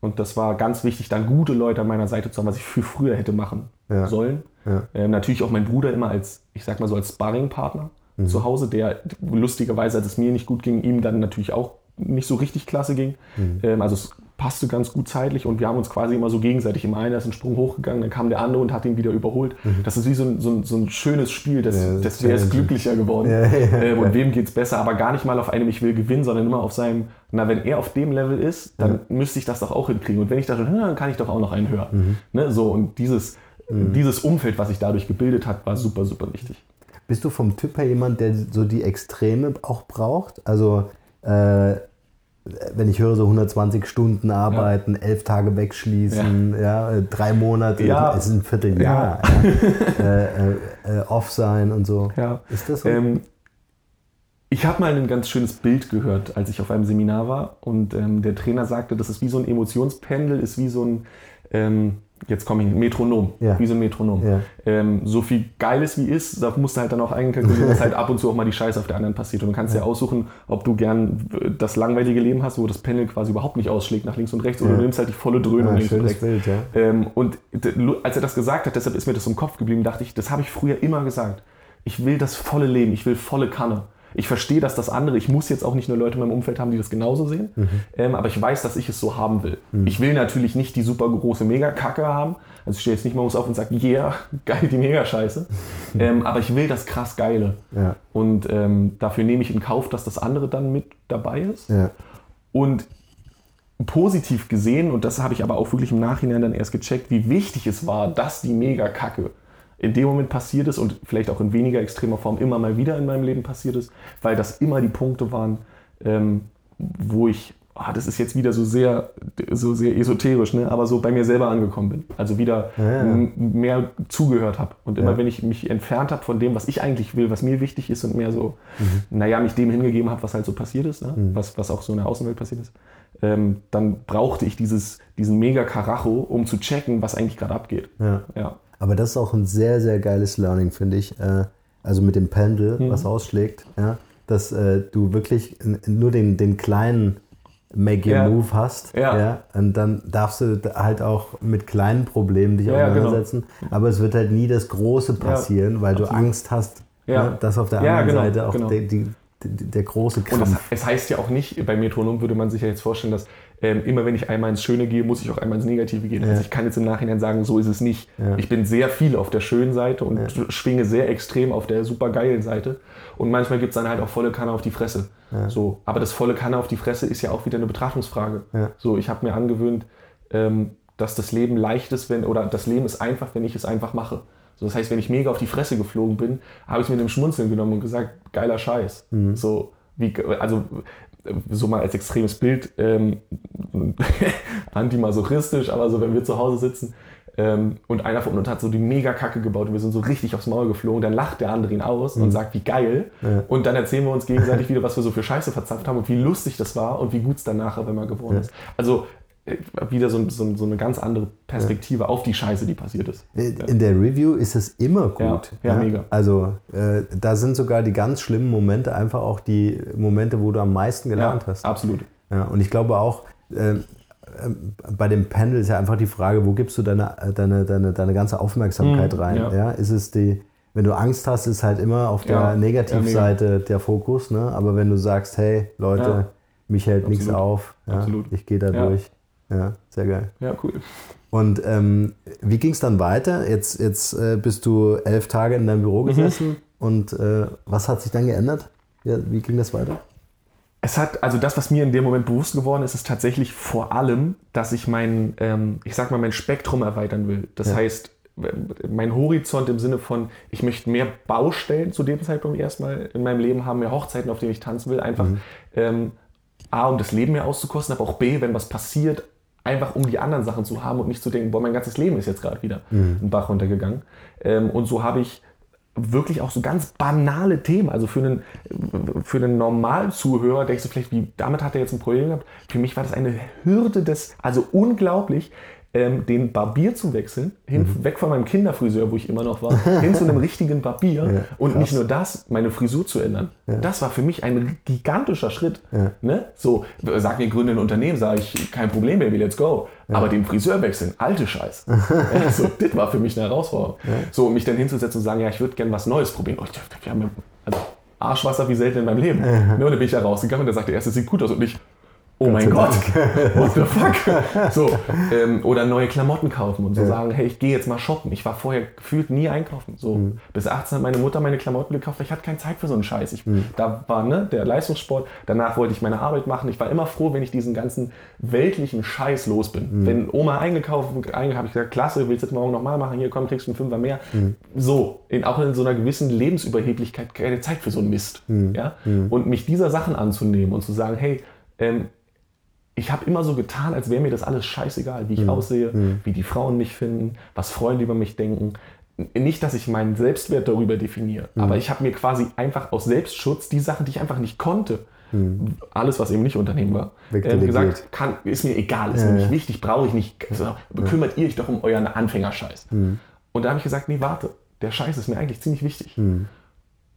Und das war ganz wichtig, dann gute Leute an meiner Seite zu haben, was ich viel früher hätte machen ja. sollen. Ja. Ähm, natürlich auch mein Bruder immer als, ich sag mal so, als Sparringpartner mhm. zu Hause, der lustigerweise, als es mir nicht gut ging, ihm dann natürlich auch nicht so richtig klasse ging. Mhm. Ähm, also es passte ganz gut zeitlich und wir haben uns quasi immer so gegenseitig. Immer einer ist einen Sprung hochgegangen, dann kam der andere und hat ihn wieder überholt. Mhm. Das ist wie so ein, so ein, so ein schönes Spiel, das, ja, das wer ist glücklicher geworden ja, ja, ähm, und wem geht es besser, aber gar nicht mal auf einem, ich will gewinnen, sondern immer auf seinem, na, wenn er auf dem Level ist, dann müsste ich das doch auch hinkriegen. Und wenn ich da schon, dann kann ich doch auch noch einen hören. Mhm. Ne, so, und dieses, mhm. dieses Umfeld, was sich dadurch gebildet hat, war super, super wichtig. Bist du vom Typ her jemand, der so die Extreme auch braucht? Also, äh, wenn ich höre, so 120 Stunden arbeiten, ja. elf Tage wegschließen, ja. ja drei Monate, ja. es ist ein Vierteljahr, ja. äh, äh, äh, off sein und so. Ist das so? Ähm, ich habe mal ein ganz schönes Bild gehört, als ich auf einem Seminar war und ähm, der Trainer sagte, das ist wie so ein Emotionspendel, ist wie so ein, ähm, jetzt komme ich, Metronom, ja. wie so ein Metronom. Ja. Ähm, so viel Geiles wie ist, da musst du halt dann auch einkalkulieren, dass halt ab und zu auch mal die Scheiße auf der anderen passiert. Und du kannst ja. dir aussuchen, ob du gern das langweilige Leben hast, wo das Pendel quasi überhaupt nicht ausschlägt nach links und rechts, oder du nimmst halt die volle Dröhnung links und rechts. Bild, ähm, und als er das gesagt hat, deshalb ist mir das im Kopf geblieben, dachte ich, das habe ich früher immer gesagt. Ich will das volle Leben, ich will volle Kanne. Ich verstehe, dass das andere, ich muss jetzt auch nicht nur Leute in meinem Umfeld haben, die das genauso sehen, ähm, aber ich weiß, dass ich es so haben will. Ich will natürlich nicht die super große Mega-Kacke haben. Also ich stehe jetzt nicht morgens auf und sage, yeah, geil, die Mega-Scheiße. Ähm, aber ich will das krass Geile. Ja. Und ähm, dafür nehme ich in Kauf, dass das andere dann mit dabei ist. Ja. Und positiv gesehen, und das habe ich aber auch wirklich im Nachhinein dann erst gecheckt, wie wichtig es war, dass die Mega-Kacke in dem Moment passiert ist und vielleicht auch in weniger extremer Form immer mal wieder in meinem Leben passiert ist, weil das immer die Punkte waren, ähm, wo ich, ah, das ist jetzt wieder so sehr, so sehr esoterisch, ne, aber so bei mir selber angekommen bin. Also wieder Ja, ja. mehr zugehört habe. Und immer Ja. wenn ich mich entfernt habe von dem, was ich eigentlich will, was mir wichtig ist und mehr so, Mhm. naja, mich dem hingegeben habe, was halt so passiert ist, ne? was, was auch so in der Außenwelt passiert ist, ähm, dann brauchte ich dieses, diesen mega Karacho, um zu checken, was eigentlich gerade abgeht. Ja. Ja. Aber das ist auch ein sehr, sehr geiles Learning, finde ich. Äh, Also mit dem Pendel, Mhm. was ausschlägt, ja, dass äh, du wirklich nur den, den kleinen Make Your Ja. Move hast. Ja. und dann darfst du halt auch mit kleinen Problemen dich Ja, ja, genau. auseinandersetzen. Aber es wird halt nie das Große passieren, weil du Angst hast, Ja. ne, dass auf der Ja, anderen genau, Seite auch genau. der, die, die, der große Und das, Krampf. es heißt ja auch nicht, bei Metronom würde man sich ja jetzt vorstellen, dass ähm, immer wenn ich einmal ins Schöne gehe, muss ich auch einmal ins Negative gehen. Also ich kann jetzt im Nachhinein sagen, so ist es nicht. Ja. Ich bin sehr viel auf der schönen Seite und schwinge sehr extrem auf der supergeilen Seite. Und manchmal gibt es dann halt auch volle Kanne auf die Fresse. So, aber das volle Kanne auf die Fresse ist ja auch wieder eine Betrachtungsfrage. Ja. So, ich habe mir angewöhnt, ähm, dass das Leben leicht ist, wenn, oder das Leben ist einfach, wenn ich es einfach mache. So, das heißt, wenn ich mega auf die Fresse geflogen bin, habe ich es mit einem Schmunzeln genommen und gesagt, geiler Scheiß. So, wie, also so mal als extremes Bild, ähm, antimasochistisch, aber so, wenn wir zu Hause sitzen ähm, und einer von uns hat so die Mega-Kacke gebaut und wir sind so richtig aufs Maul geflogen, dann lacht der andere ihn aus und sagt, wie geil. Und dann erzählen wir uns gegenseitig wieder, was wir so für Scheiße verzapft haben und wie lustig das war und wie gut es dann nachher wenn man geworden ist. Also wieder so, so, so eine ganz andere Perspektive auf die Scheiße, die passiert ist. In der Review ist es immer gut. Ja, ja, mega. Also äh, da sind sogar die ganz schlimmen Momente einfach auch die Momente, wo du am meisten gelernt hast. absolut. Ja, und ich glaube auch, äh, bei dem Panel ist ja einfach die Frage, wo gibst du deine, deine, deine, deine ganze Aufmerksamkeit Mhm, rein? ja. Ja. Ist es die, wenn du Angst hast, ist halt immer auf der Ja, Negativseite der Fokus. Ne? Aber wenn du sagst, hey Leute, Ja. mich hält nichts auf, ja, ich gehe da Ja. durch. Ja, sehr geil. Ja, cool. Und ähm, wie ging es dann weiter? Jetzt, jetzt äh, bist du elf Tage in deinem Büro Mhm. gesessen und äh, was hat sich dann geändert? Ja, wie ging das weiter? Es hat, also das, was mir in dem Moment bewusst geworden ist, ist tatsächlich vor allem, dass ich mein, ähm, ich sag mal, mein Spektrum erweitern will. Das Ja. heißt, mein Horizont im Sinne von, ich möchte mehr Baustellen zu dem Zeitpunkt erstmal in meinem Leben haben, mehr Hochzeiten, auf denen ich tanzen will. Einfach ähm, A, um das Leben mehr auszukosten, aber auch B, wenn was passiert, einfach um die anderen Sachen zu haben und nicht zu denken, boah, mein ganzes Leben ist jetzt gerade wieder ein Bach runtergegangen. Ähm, und so habe ich wirklich auch so ganz banale Themen. Also für einen, für einen normalen Zuhörer denkst du vielleicht, wie, damit hat er jetzt ein Problem gehabt. Für mich war das eine Hürde des, also unglaublich, ähm, den Barbier zu wechseln, hin, weg von meinem Kinderfriseur, wo ich immer noch war, hin zu einem richtigen Barbier und krass. nicht nur das, meine Frisur zu ändern. Das war für mich ein gigantischer Schritt. Ja. Ne? So, sag mir, gründe ein Unternehmen, sage ich, kein Problem, Baby, let's go. Aber den Friseur wechseln, alte Scheiß. Ja, so, das war für mich eine Herausforderung. So, mich dann hinzusetzen und sagen, ja, ich würde gerne was Neues probieren. Oh, ich dachte, wir haben ja, also Arschwasser wie selten in meinem Leben. Ne, und dann bin ich da rausgegangen und der sagte, erst, es sieht gut aus und nicht, oh mein sei Gott, what the fuck? So, ähm, oder neue Klamotten kaufen und so sagen, hey, ich gehe jetzt mal shoppen. Ich war vorher gefühlt nie einkaufen. So, Mhm. bis 18 hat meine Mutter meine Klamotten gekauft, ich hatte keine Zeit für so einen Scheiß. Ich, Mhm. Da war ne, der Leistungssport, danach wollte ich meine Arbeit machen. Ich war immer froh, wenn ich diesen ganzen weltlichen Scheiß los bin. Mhm. Wenn Oma eingekauft habe ich gesagt, klasse, willst du das morgen nochmal machen? Hier, komm, kriegst du einen Fünfer mehr. Mhm. So, in, auch in so einer gewissen Lebensüberheblichkeit keine Zeit für so einen Mist. Mhm. Ja? Und mich dieser Sachen anzunehmen und zu sagen, hey, ähm, ich habe immer so getan, als wäre mir das alles scheißegal, wie ich aussehe, wie die Frauen mich finden, was Freunde über mich denken. Nicht, dass ich meinen Selbstwert darüber definiere, aber ich habe mir quasi einfach aus Selbstschutz die Sachen, die ich einfach nicht konnte, alles, was eben nicht Unternehmen war, äh, gesagt, kann, ist mir egal, ist mir nicht wichtig, brauche ich nicht. Also, bekümmert ihr euch doch um euren Anfängerscheiß. Und da habe ich gesagt, nee, warte, der Scheiß ist mir eigentlich ziemlich wichtig.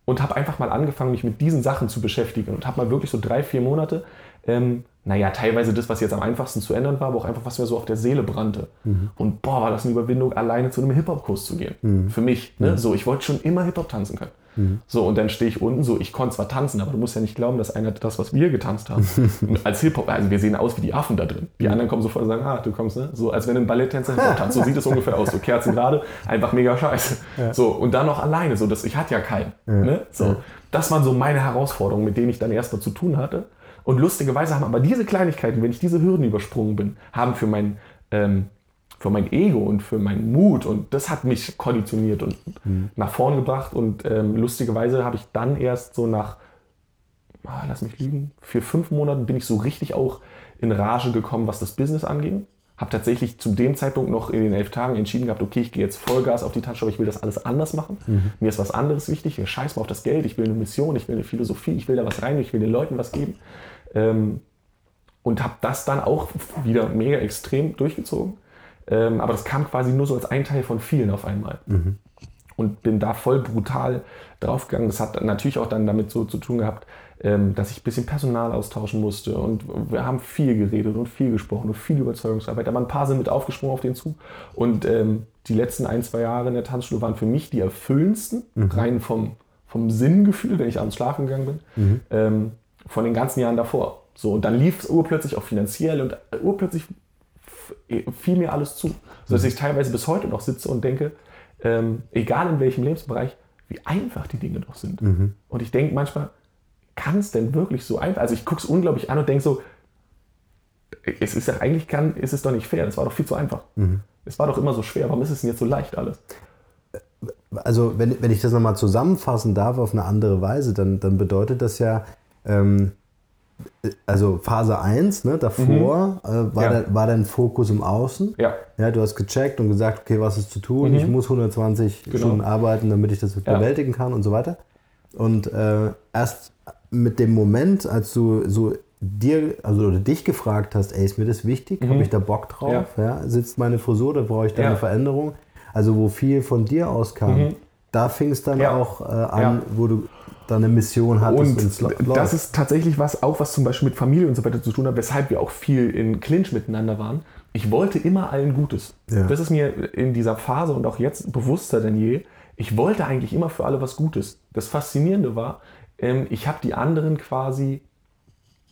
Und habe einfach mal angefangen, mich mit diesen Sachen zu beschäftigen und habe mal wirklich so drei, vier Monate ähm, naja, teilweise das, was jetzt am einfachsten zu ändern war, aber auch einfach, was mir so auf der Seele brannte. Mhm. Und boah, war das eine Überwindung, alleine zu einem Hip-Hop-Kurs zu gehen. Mhm. Für mich. Ne? Mhm. So, ich wollte schon immer Hip-Hop tanzen können. Mhm. So, und dann stehe ich unten so, ich konnte zwar tanzen, aber du musst ja nicht glauben, dass einer das, was wir getanzt haben, als Hip-Hop, also wir sehen aus wie die Affen da drin. Die mhm. anderen kommen sofort und sagen, ah, du kommst, ne? So, als wenn ein Balletttänzer Hip-Hop tanzt. So sieht es ungefähr aus. So Kerzen gerade, einfach mega scheiße. Ja. So, und dann noch alleine, so, das, ich hatte ja keinen. Ja. Ne? So, das waren so meine Herausforderungen, mit denen ich dann erstmal zu tun hatte. Und lustigerweise haben aber diese Kleinigkeiten, wenn ich diese Hürden übersprungen bin, haben für mein, ähm, für mein Ego und für meinen Mut und das hat mich konditioniert und mhm. nach vorn gebracht. Und ähm, lustigerweise habe ich dann erst so nach, ah, lass mich lügen, für fünf Monaten bin ich so richtig auch in Rage gekommen, was das Business anging. Habe tatsächlich zu dem Zeitpunkt noch in den elf Tagen entschieden gehabt, okay, ich gehe jetzt Vollgas auf die Tanzschule, ich will das alles anders machen. Mhm. Mir ist was anderes wichtig, ich scheiß mal auf das Geld, ich will eine Mission, ich will eine Philosophie, ich will da was rein, ich will den Leuten was geben. Ähm, und habe das dann auch wieder mega extrem durchgezogen. Ähm, aber das kam quasi nur so als ein Teil von vielen auf einmal. Mhm. Und bin da voll brutal draufgegangen. Das hat natürlich auch dann damit so zu tun gehabt, ähm, dass ich ein bisschen Personal austauschen musste. Und wir haben viel geredet und viel gesprochen und viel Überzeugungsarbeit. Aber ein paar sind mit aufgesprungen auf den Zug. Und ähm, die letzten ein, zwei Jahre in der Tanzschule waren für mich die erfüllendsten, mhm. rein vom, vom Sinngefühl, wenn ich abends schlafen gegangen bin. Mhm. Von den ganzen Jahren davor. So, und dann lief es urplötzlich auch finanziell und urplötzlich fiel mir alles zu. So dass ich teilweise bis heute noch sitze und denke, ähm, egal in welchem Lebensbereich, wie einfach die Dinge doch sind. Mhm. Und ich denke manchmal, kann es denn wirklich so einfach? Also ich gucke es unglaublich an und denke so, es ist ja eigentlich kann, ist es doch nicht fair, das war doch viel zu einfach. Mhm. Es war doch immer so schwer, warum ist es denn jetzt so leicht alles? Also wenn, wenn ich das nochmal zusammenfassen darf auf eine andere Weise, dann, dann bedeutet das ja, ähm, also Phase 1, ne, davor mhm. äh, war, ja. der, war dein Fokus im Außen. Ja. ja. Du hast gecheckt und gesagt, okay, was ist zu tun? Mhm. Ich muss 120 genau. Stunden arbeiten, damit ich das ja. bewältigen kann und so weiter. Und äh, erst mit dem Moment, als du so dir, also oder dich gefragt hast, ey, ist mir das wichtig? Mhm. Habe ich da Bock drauf? Ja. ja. Sitzt meine Frisur, da brauche ich da eine Veränderung? Also wo viel von dir auskam, mhm. Da fing es dann auch äh, an, wo du da eine Mission hattest. Und, und das ist tatsächlich was, auch was zum Beispiel mit Familie und so weiter zu tun hat, weshalb wir auch viel in Clinch miteinander waren. Ich wollte immer allen Gutes. Ja. Das ist mir in dieser Phase und auch jetzt bewusster denn je. Ich wollte eigentlich immer für alle was Gutes. Das Faszinierende war, ähm, ich habe die anderen quasi,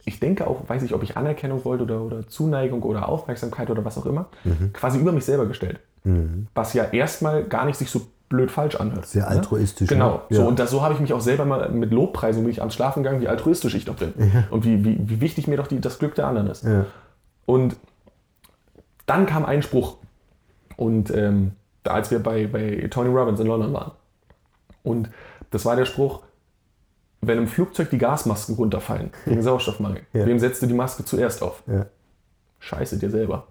ich denke auch, weiß ich, ob ich Anerkennung wollte oder, oder Zuneigung oder Aufmerksamkeit oder was auch immer, mhm. quasi über mich selber gestellt. Mhm. Was ja erstmal gar nicht sich so blöd falsch anhört. Sehr ne? altruistisch. Genau. Ja. So, und das, so habe ich mich auch selber mal mit Lobpreisung bin ich ans Schlafen gegangen, wie altruistisch ich doch bin. Ja. Und wie, wie, wie wichtig mir doch die, das Glück der anderen ist. Ja. Und dann kam ein Spruch. Und ähm, als wir bei, bei Tony Robbins in London waren. Und das war der Spruch, wenn im Flugzeug die Gasmasken runterfallen wegen Sauerstoffmangel, wem setzt du die Maske zuerst auf? Scheiße dir selber.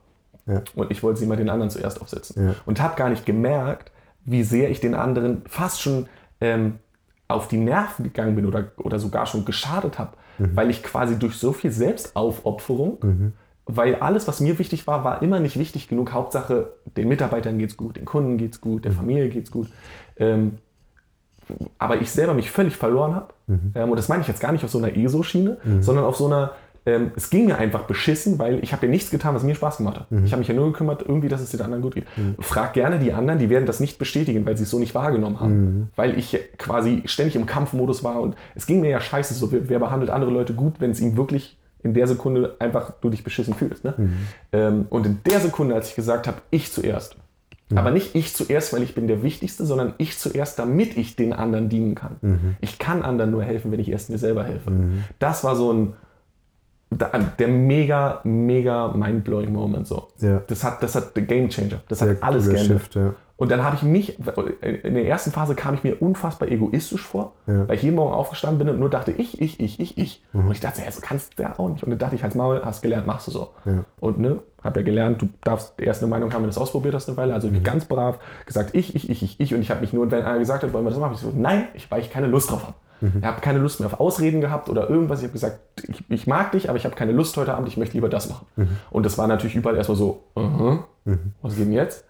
Und ich wollte sie mal den anderen zuerst aufsetzen. Und habe gar nicht gemerkt, wie sehr ich den anderen fast schon ähm, auf die Nerven gegangen bin oder, oder sogar schon geschadet habe, mhm. weil ich quasi durch so viel Selbstaufopferung, mhm. weil alles, was mir wichtig war, war immer nicht wichtig genug. Hauptsache, den Mitarbeitern geht's gut, den Kunden geht's gut, der mhm. Familie geht's gut. Ähm, aber ich selber mich völlig verloren habe. Mhm. Ähm, und das meine ich jetzt gar nicht auf so einer ESO-Schiene, mhm. sondern auf so einer ähm, es ging mir einfach beschissen, weil ich habe ja nichts getan, was mir Spaß gemacht hat. Mhm. Ich habe mich ja nur gekümmert, irgendwie, dass es den anderen gut geht. Mhm. Frag gerne die anderen, die werden das nicht bestätigen, weil sie es so nicht wahrgenommen haben. Mhm. Weil ich quasi ständig im Kampfmodus war und es ging mir ja scheiße so. Wer, wer behandelt andere Leute gut, wenn es ihm wirklich in der Sekunde einfach du dich beschissen fühlst. Ne? Mhm. Ähm, und in der Sekunde, als ich gesagt habe, ich zuerst, Mhm. Aber nicht ich zuerst, weil ich bin der Wichtigste, sondern ich zuerst, damit ich den anderen dienen kann. Mhm. Ich kann anderen nur helfen, wenn ich erst mir selber helfe. Mhm. Das war so ein, der mega, mega mind-blowing Moment. So. Ja. Das hat, das hat der Game Changer. Das Sehr hat alles geändert. Ja. Und dann habe ich mich, in der ersten Phase kam ich mir unfassbar egoistisch vor, ja. weil ich jeden Morgen aufgestanden bin und nur dachte, ich, ich, ich, ich, ich. Mhm. Und ich dachte, ja, so kannst du ja auch nicht. Und dann dachte ich, als Maul, hast gelernt, machst du so. Und ne, habe ja gelernt, du darfst erst eine Meinung haben, wenn du das ausprobiert hast eine Weile. Also mhm. ganz brav gesagt, ich, ich, ich, ich, ich. Und ich habe mich nur, wenn einer gesagt hat, wollen wir das machen, ich so, nein, ich, weil ich keine Lust drauf habe. Mhm. Ich habe keine Lust mehr auf Ausreden gehabt oder irgendwas. Ich habe gesagt, ich, ich, mag dich, aber ich habe keine Lust heute Abend, ich möchte lieber das machen. Mhm. Und das war natürlich überall erstmal so, uh -huh, mhm. was geht denn jetzt?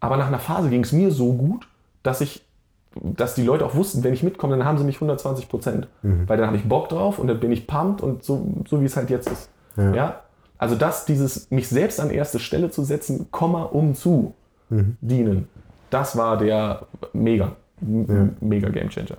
Aber nach einer Phase ging es mir so gut, dass ich dass die Leute auch wussten, wenn ich mitkomme, dann haben sie mich 120 Prozent. Weil dann habe ich Bock drauf und dann bin ich pumped und so, so wie es halt jetzt ist. Ja. Ja. Also das, dieses, mich selbst an erste Stelle zu setzen, Komma, um zu dienen, das war der mega, m- mega Gamechanger.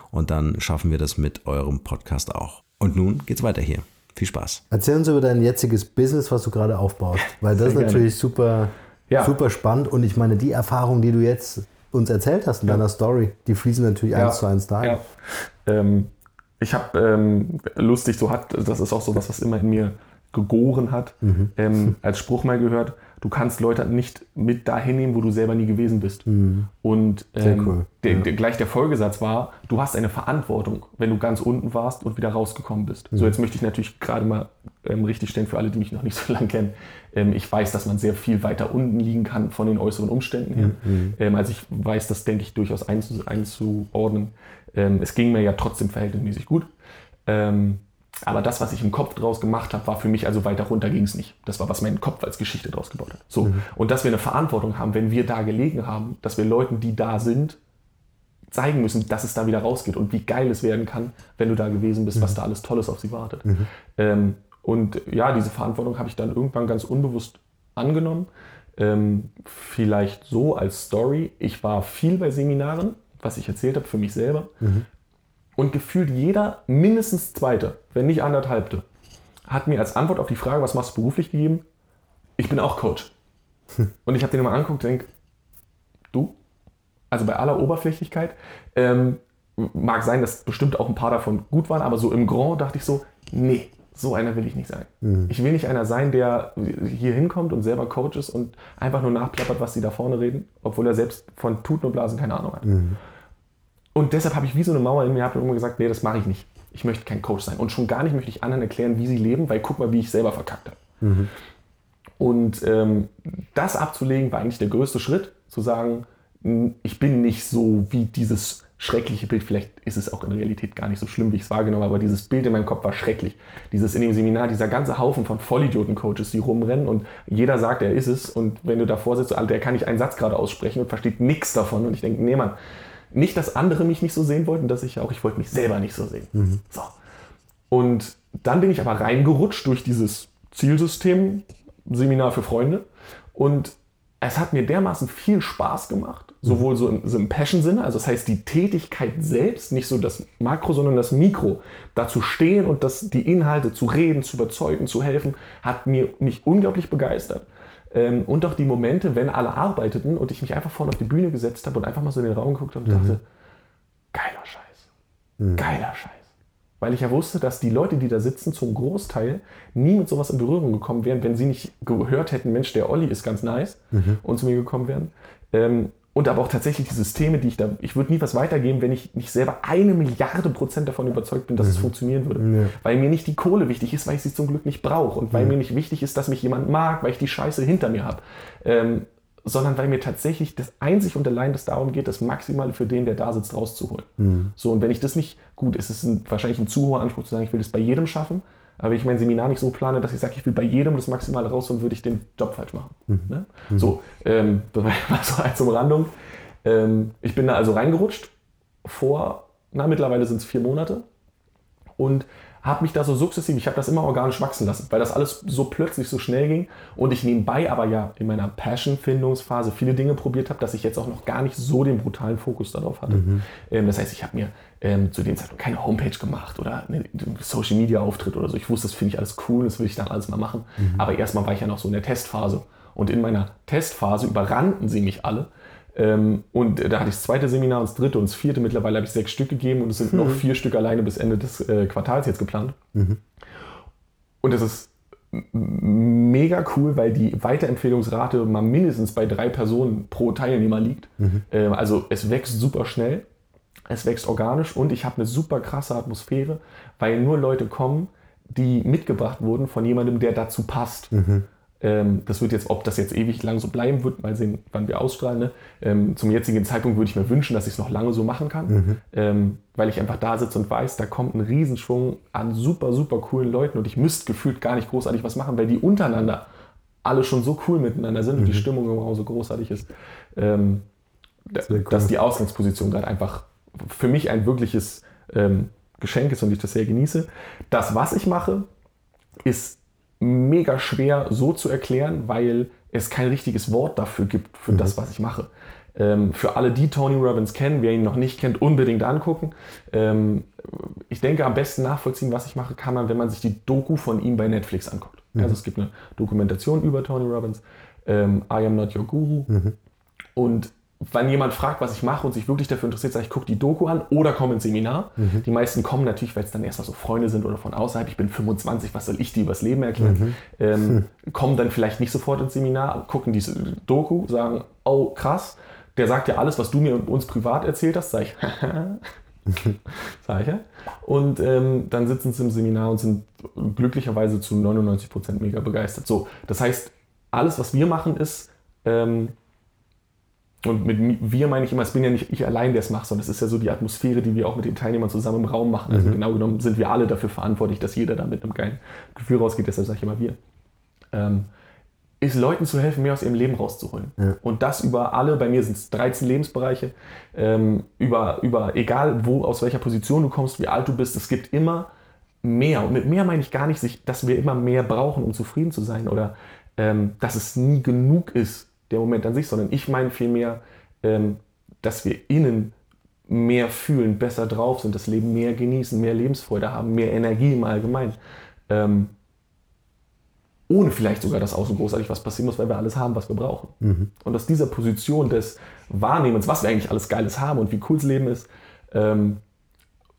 und dann schaffen wir das mit eurem Podcast auch. Und nun geht's weiter hier. Viel Spaß. Erzähl uns über dein jetziges Business, was du gerade aufbaust, weil das ist gerne. natürlich super, Ja. super spannend und ich meine, die Erfahrungen, die du jetzt uns erzählt hast in deiner Story, die fließen natürlich eins zu eins da. Ja. Ähm, ich habe ähm, lustig, so hat, das ist auch so was, was immer in mir gegoren hat, Mhm. ähm, als Spruch mal gehört, du kannst Leute nicht mit dahin nehmen, wo du selber nie gewesen bist. Und ähm, Mhm. cool. der, der, gleich der Folgesatz war, du hast eine Verantwortung, wenn du ganz unten warst und wieder rausgekommen bist. Mhm. So, jetzt möchte ich natürlich gerade mal ähm, richtig stellen für alle, die mich noch nicht so lange kennen. Ähm, ich weiß, dass man sehr viel weiter unten liegen kann von den äußeren Umständen her. Mhm. Ähm, also ich weiß, das denke ich durchaus einzu, einzuordnen. Ähm, es ging mir ja trotzdem verhältnismäßig gut. Ähm, aber das, was ich im Kopf draus gemacht habe, war für mich, also weiter runter ging es nicht. Das war, was mein Kopf als Geschichte draus gebaut hat. So. Und dass wir eine Verantwortung haben, wenn wir da gelegen haben, dass wir Leuten, die da sind, zeigen müssen, dass es da wieder rausgeht und wie geil es werden kann, wenn du da gewesen bist, was da alles Tolles auf sie wartet. Ähm, und ja, diese Verantwortung habe ich dann irgendwann ganz unbewusst angenommen. Ähm, vielleicht so als Story. Ich war viel bei Seminaren, was ich erzählt habe für mich selber. Und gefühlt jeder, mindestens zweite, wenn nicht anderthalbte, hat mir als Antwort auf die Frage, was machst du beruflich gegeben, ich bin auch Coach. Und ich habe den mal angeguckt und denke, du? Also bei aller Oberflächlichkeit, ähm, mag sein, dass bestimmt auch ein paar davon gut waren, aber so im Grand dachte ich so, nee, so einer will ich nicht sein. Ich will nicht einer sein, der hier hinkommt und selber Coach ist und einfach nur nachplappert, was sie da vorne reden, obwohl er selbst von Tuten und Blasen keine Ahnung hat. Und deshalb habe ich wie so eine Mauer in mir hab immer gesagt, nee, das mache ich nicht. Ich möchte kein Coach sein. Und schon gar nicht möchte ich anderen erklären, wie sie leben, weil guck mal, wie ich selber verkackt habe. Und ähm, das abzulegen war eigentlich der größte Schritt, zu sagen, ich bin nicht so wie dieses schreckliche Bild, vielleicht ist es auch in Realität gar nicht so schlimm, wie ich es wahrgenommen habe, aber dieses Bild in meinem Kopf war schrecklich. Dieses in dem Seminar, dieser ganze Haufen von Vollidioten-Coaches, die rumrennen und jeder sagt, er ist es und wenn du davor sitzt, Alter, der kann nicht einen Satz gerade aussprechen und versteht nichts davon und ich denke, nee, Mann, nicht, dass andere mich nicht so sehen wollten, dass ich auch, ich wollte mich selber nicht so sehen. So. Und dann bin ich aber reingerutscht durch dieses Zielsystem, Seminar für Freunde. Und es hat mir dermaßen viel Spaß gemacht, sowohl so im, so im Passion-Sinne, also das heißt die Tätigkeit selbst, nicht so das Makro, sondern das Mikro, da zu stehen und das, die Inhalte zu reden, zu überzeugen, zu helfen, hat mir, mich unglaublich begeistert. Ähm, und auch die Momente, wenn alle arbeiteten und ich mich einfach vorne auf die Bühne gesetzt habe und einfach mal so in den Raum geguckt habe und dachte, geiler Scheiß. Geiler Scheiß. Weil ich ja wusste, dass die Leute, die da sitzen, zum Großteil nie mit sowas in Berührung gekommen wären, wenn sie nicht gehört hätten, Mensch, der Olli ist ganz nice und zu mir gekommen wären. Ähm, und aber auch tatsächlich die Systeme, die ich da, ich würde nie was weitergeben, wenn ich nicht selber eine Milliarde Prozent davon überzeugt bin, dass es funktionieren würde. Weil mir nicht die Kohle wichtig ist, weil ich sie zum Glück nicht brauche. Und weil mir nicht wichtig ist, dass mich jemand mag, weil ich die Scheiße hinter mir habe. Ähm, sondern weil mir tatsächlich das einzig und allein das darum geht, das Maximale für den, der da sitzt, rauszuholen. So, und wenn ich das nicht, gut, es ist ein, wahrscheinlich ein zu hoher Anspruch zu sagen, ich will das bei jedem schaffen, aber wenn ich mein Seminar nicht so plane, dass ich sage, ich will bei jedem das Maximale rausholen, würde ich den Job falsch machen. Ne? So, ähm, das war so als Umrandung. Ähm, ich bin da also reingerutscht vor, na, mittlerweile sind es vier Monate und habe mich da so sukzessiv, ich habe das immer organisch wachsen lassen, weil das alles so plötzlich so schnell ging und ich nebenbei aber ja in meiner Passion-Findungsphase viele Dinge probiert habe, dass ich jetzt auch noch gar nicht so den brutalen Fokus darauf hatte. Mhm. Ähm, das heißt, ich habe mir ähm, zu dem Zeitpunkt keine Homepage gemacht oder einen Social-Media-Auftritt oder so. Ich wusste, das finde ich alles cool, das will ich dann alles mal machen. Mhm. Aber erstmal war ich ja noch so in der Testphase. Und in meiner Testphase überrannten sie mich alle und da hatte ich das zweite Seminar und das dritte und das vierte. Mittlerweile habe ich sechs Stück gegeben und es sind mhm. noch vier Stück alleine bis Ende des äh, Quartals jetzt geplant. Mhm. Und das ist mega cool, weil die Weiterempfehlungsrate mal mindestens bei drei Personen pro Teilnehmer liegt. Mhm. Ähm, also es wächst super schnell, es wächst organisch und ich habe eine super krasse Atmosphäre, weil nur Leute kommen, die mitgebracht wurden von jemandem, der dazu passt. Mhm. Ähm, das wird jetzt, ob das jetzt ewig lang so bleiben wird, mal sehen, wann wir ausstrahlen. Ne? Ähm, zum jetzigen Zeitpunkt würde ich mir wünschen, dass ich es noch lange so machen kann, mhm. ähm, weil ich einfach da sitze und weiß, da kommt ein Riesenschwung an super, super coolen Leuten und ich müsste gefühlt gar nicht großartig was machen, weil die untereinander alle schon so cool miteinander sind mhm. und die mhm. Stimmung im Raum so großartig ist, ähm, cool. dass die Ausgangsposition gerade einfach für mich ein wirkliches ähm, Geschenk ist und ich das sehr genieße. Das, was ich mache, ist mega schwer so zu erklären, weil es kein richtiges Wort dafür gibt, für mhm. das, was ich mache. Ähm, für alle, die Tony Robbins kennen, wer ihn noch nicht kennt, unbedingt angucken. Ähm, ich denke, am besten nachvollziehen, was ich mache, kann man, wenn man sich die Doku von ihm bei Netflix anguckt. Mhm. Also es gibt eine Dokumentation über Tony Robbins, ähm, I Am Not Your Guru. Mhm. Und wenn jemand fragt, was ich mache und sich wirklich dafür interessiert, sage ich, gucke die Doku an oder komme ins Seminar. Mhm. Die meisten kommen natürlich, weil es dann erstmal so Freunde sind oder von außerhalb. Ich bin 25, was soll ich dir übers Leben erklären? Mhm. Ähm, hm. Kommen dann vielleicht nicht sofort ins Seminar, gucken diese Doku, sagen, oh krass, der sagt ja alles, was du mir und uns privat erzählt hast. Sag ich, sag ich ja. Und ähm, dann sitzen sie im Seminar und sind glücklicherweise zu 99 Prozent mega begeistert. So, das heißt, alles, was wir machen, ist, ähm, und mit wir meine ich immer, es bin ja nicht ich allein, der es macht, sondern es ist ja so die Atmosphäre, die wir auch mit den Teilnehmern zusammen im Raum machen. Also mhm. genau genommen sind wir alle dafür verantwortlich, dass jeder da mit einem geilen Gefühl rausgeht, deshalb sage ich immer wir. Ähm, ist Leuten zu helfen, mehr aus ihrem Leben rauszuholen. Ja. Und das über alle, bei mir sind es 13 Lebensbereiche, ähm, über, über egal wo, aus welcher Position du kommst, wie alt du bist, es gibt immer mehr. Und mit mehr meine ich gar nicht, dass wir immer mehr brauchen, um zufrieden zu sein oder ähm, dass es nie genug ist, der Moment an sich, sondern ich meine vielmehr, ähm, dass wir innen mehr fühlen, besser drauf sind, das Leben mehr genießen, mehr Lebensfreude haben, mehr Energie im Allgemeinen. Ähm, ohne vielleicht sogar, dass außen großartig was passieren muss, weil wir alles haben, was wir brauchen. Mhm. Und aus dieser Position des Wahrnehmens, was wir eigentlich alles Geiles haben und wie cool das Leben ist, ähm,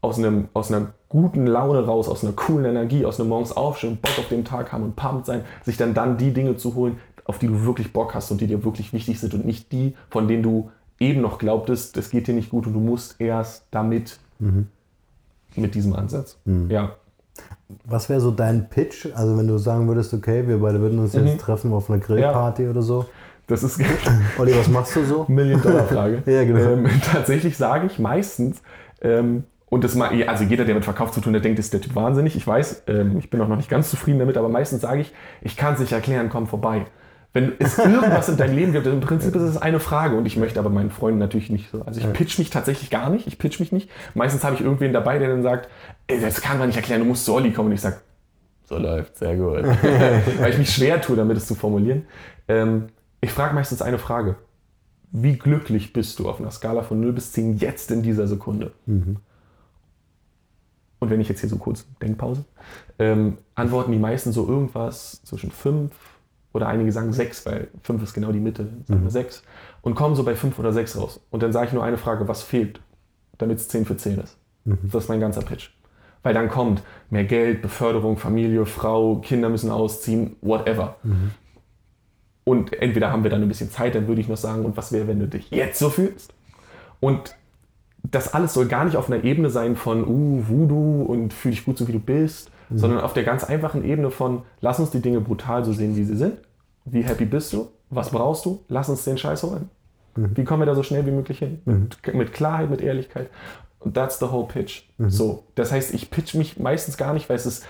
aus, einem, aus einer guten Laune raus, aus einer coolen Energie, aus einem morgens aufstehen, Bock auf den Tag haben und pumped sein, sich dann dann die Dinge zu holen, auf die du wirklich Bock hast und die dir wirklich wichtig sind und nicht die, von denen du eben noch glaubtest, es geht dir nicht gut und du musst erst damit mhm. mit diesem Ansatz. Mhm. Ja. Was wäre so dein Pitch? Also wenn du sagen würdest, okay, wir beide würden uns mhm. jetzt treffen auf einer Grillparty ja. oder so. Das ist Olli, was machst du so? Million-Dollar-Frage. ja, genau. Ähm, tatsächlich sage ich meistens, ähm, und das mal, also jeder, der mit Verkauf zu tun hat, denkt, ist der Typ wahnsinnig. Ich weiß, ähm, ich bin auch noch nicht ganz zufrieden damit, aber meistens sage ich, ich kann es nicht erklären, komm vorbei. Wenn es irgendwas in deinem Leben gibt, im Prinzip ist es eine Frage und ich möchte aber meinen Freunden natürlich nicht so. Also ich pitch mich tatsächlich gar nicht, ich pitch mich nicht. Meistens habe ich irgendwen dabei, der dann sagt, ey, das kann man nicht erklären, du musst zu Olli kommen und ich sage, so läuft, sehr gut. Weil ich mich schwer tue, damit es zu formulieren. Ähm, ich frage meistens eine Frage. Wie glücklich bist du auf einer Skala von 0 bis 10 jetzt in dieser Sekunde? Mhm. Und wenn ich jetzt hier so kurz Denkpause, ähm, antworten die meisten so irgendwas zwischen 5 oder einige sagen sechs, weil fünf ist genau die Mitte, sagen wir mhm. sechs. Und kommen so bei fünf oder sechs raus. Und dann sage ich nur eine Frage, was fehlt, damit es zehn für zehn ist. Mhm. Das ist mein ganzer Pitch. Weil dann kommt mehr Geld, Beförderung, Familie, Frau, Kinder müssen ausziehen, whatever. Mhm. Und entweder haben wir dann ein bisschen Zeit, dann würde ich noch sagen, und was wäre, wenn du dich jetzt so fühlst? Und das alles soll gar nicht auf einer Ebene sein von, uh, Voodoo und fühl dich gut so, wie du bist, mhm. sondern auf der ganz einfachen Ebene von, lass uns die Dinge brutal so sehen, wie sie sind. Wie happy bist du? Was brauchst du? Lass uns den Scheiß holen. Mhm. Wie kommen wir da so schnell wie möglich hin? Mhm. Mit, mit, Klarheit, mit Ehrlichkeit. Und that's the whole pitch. Mhm. So, das heißt, ich pitch mich meistens gar nicht, weil es ist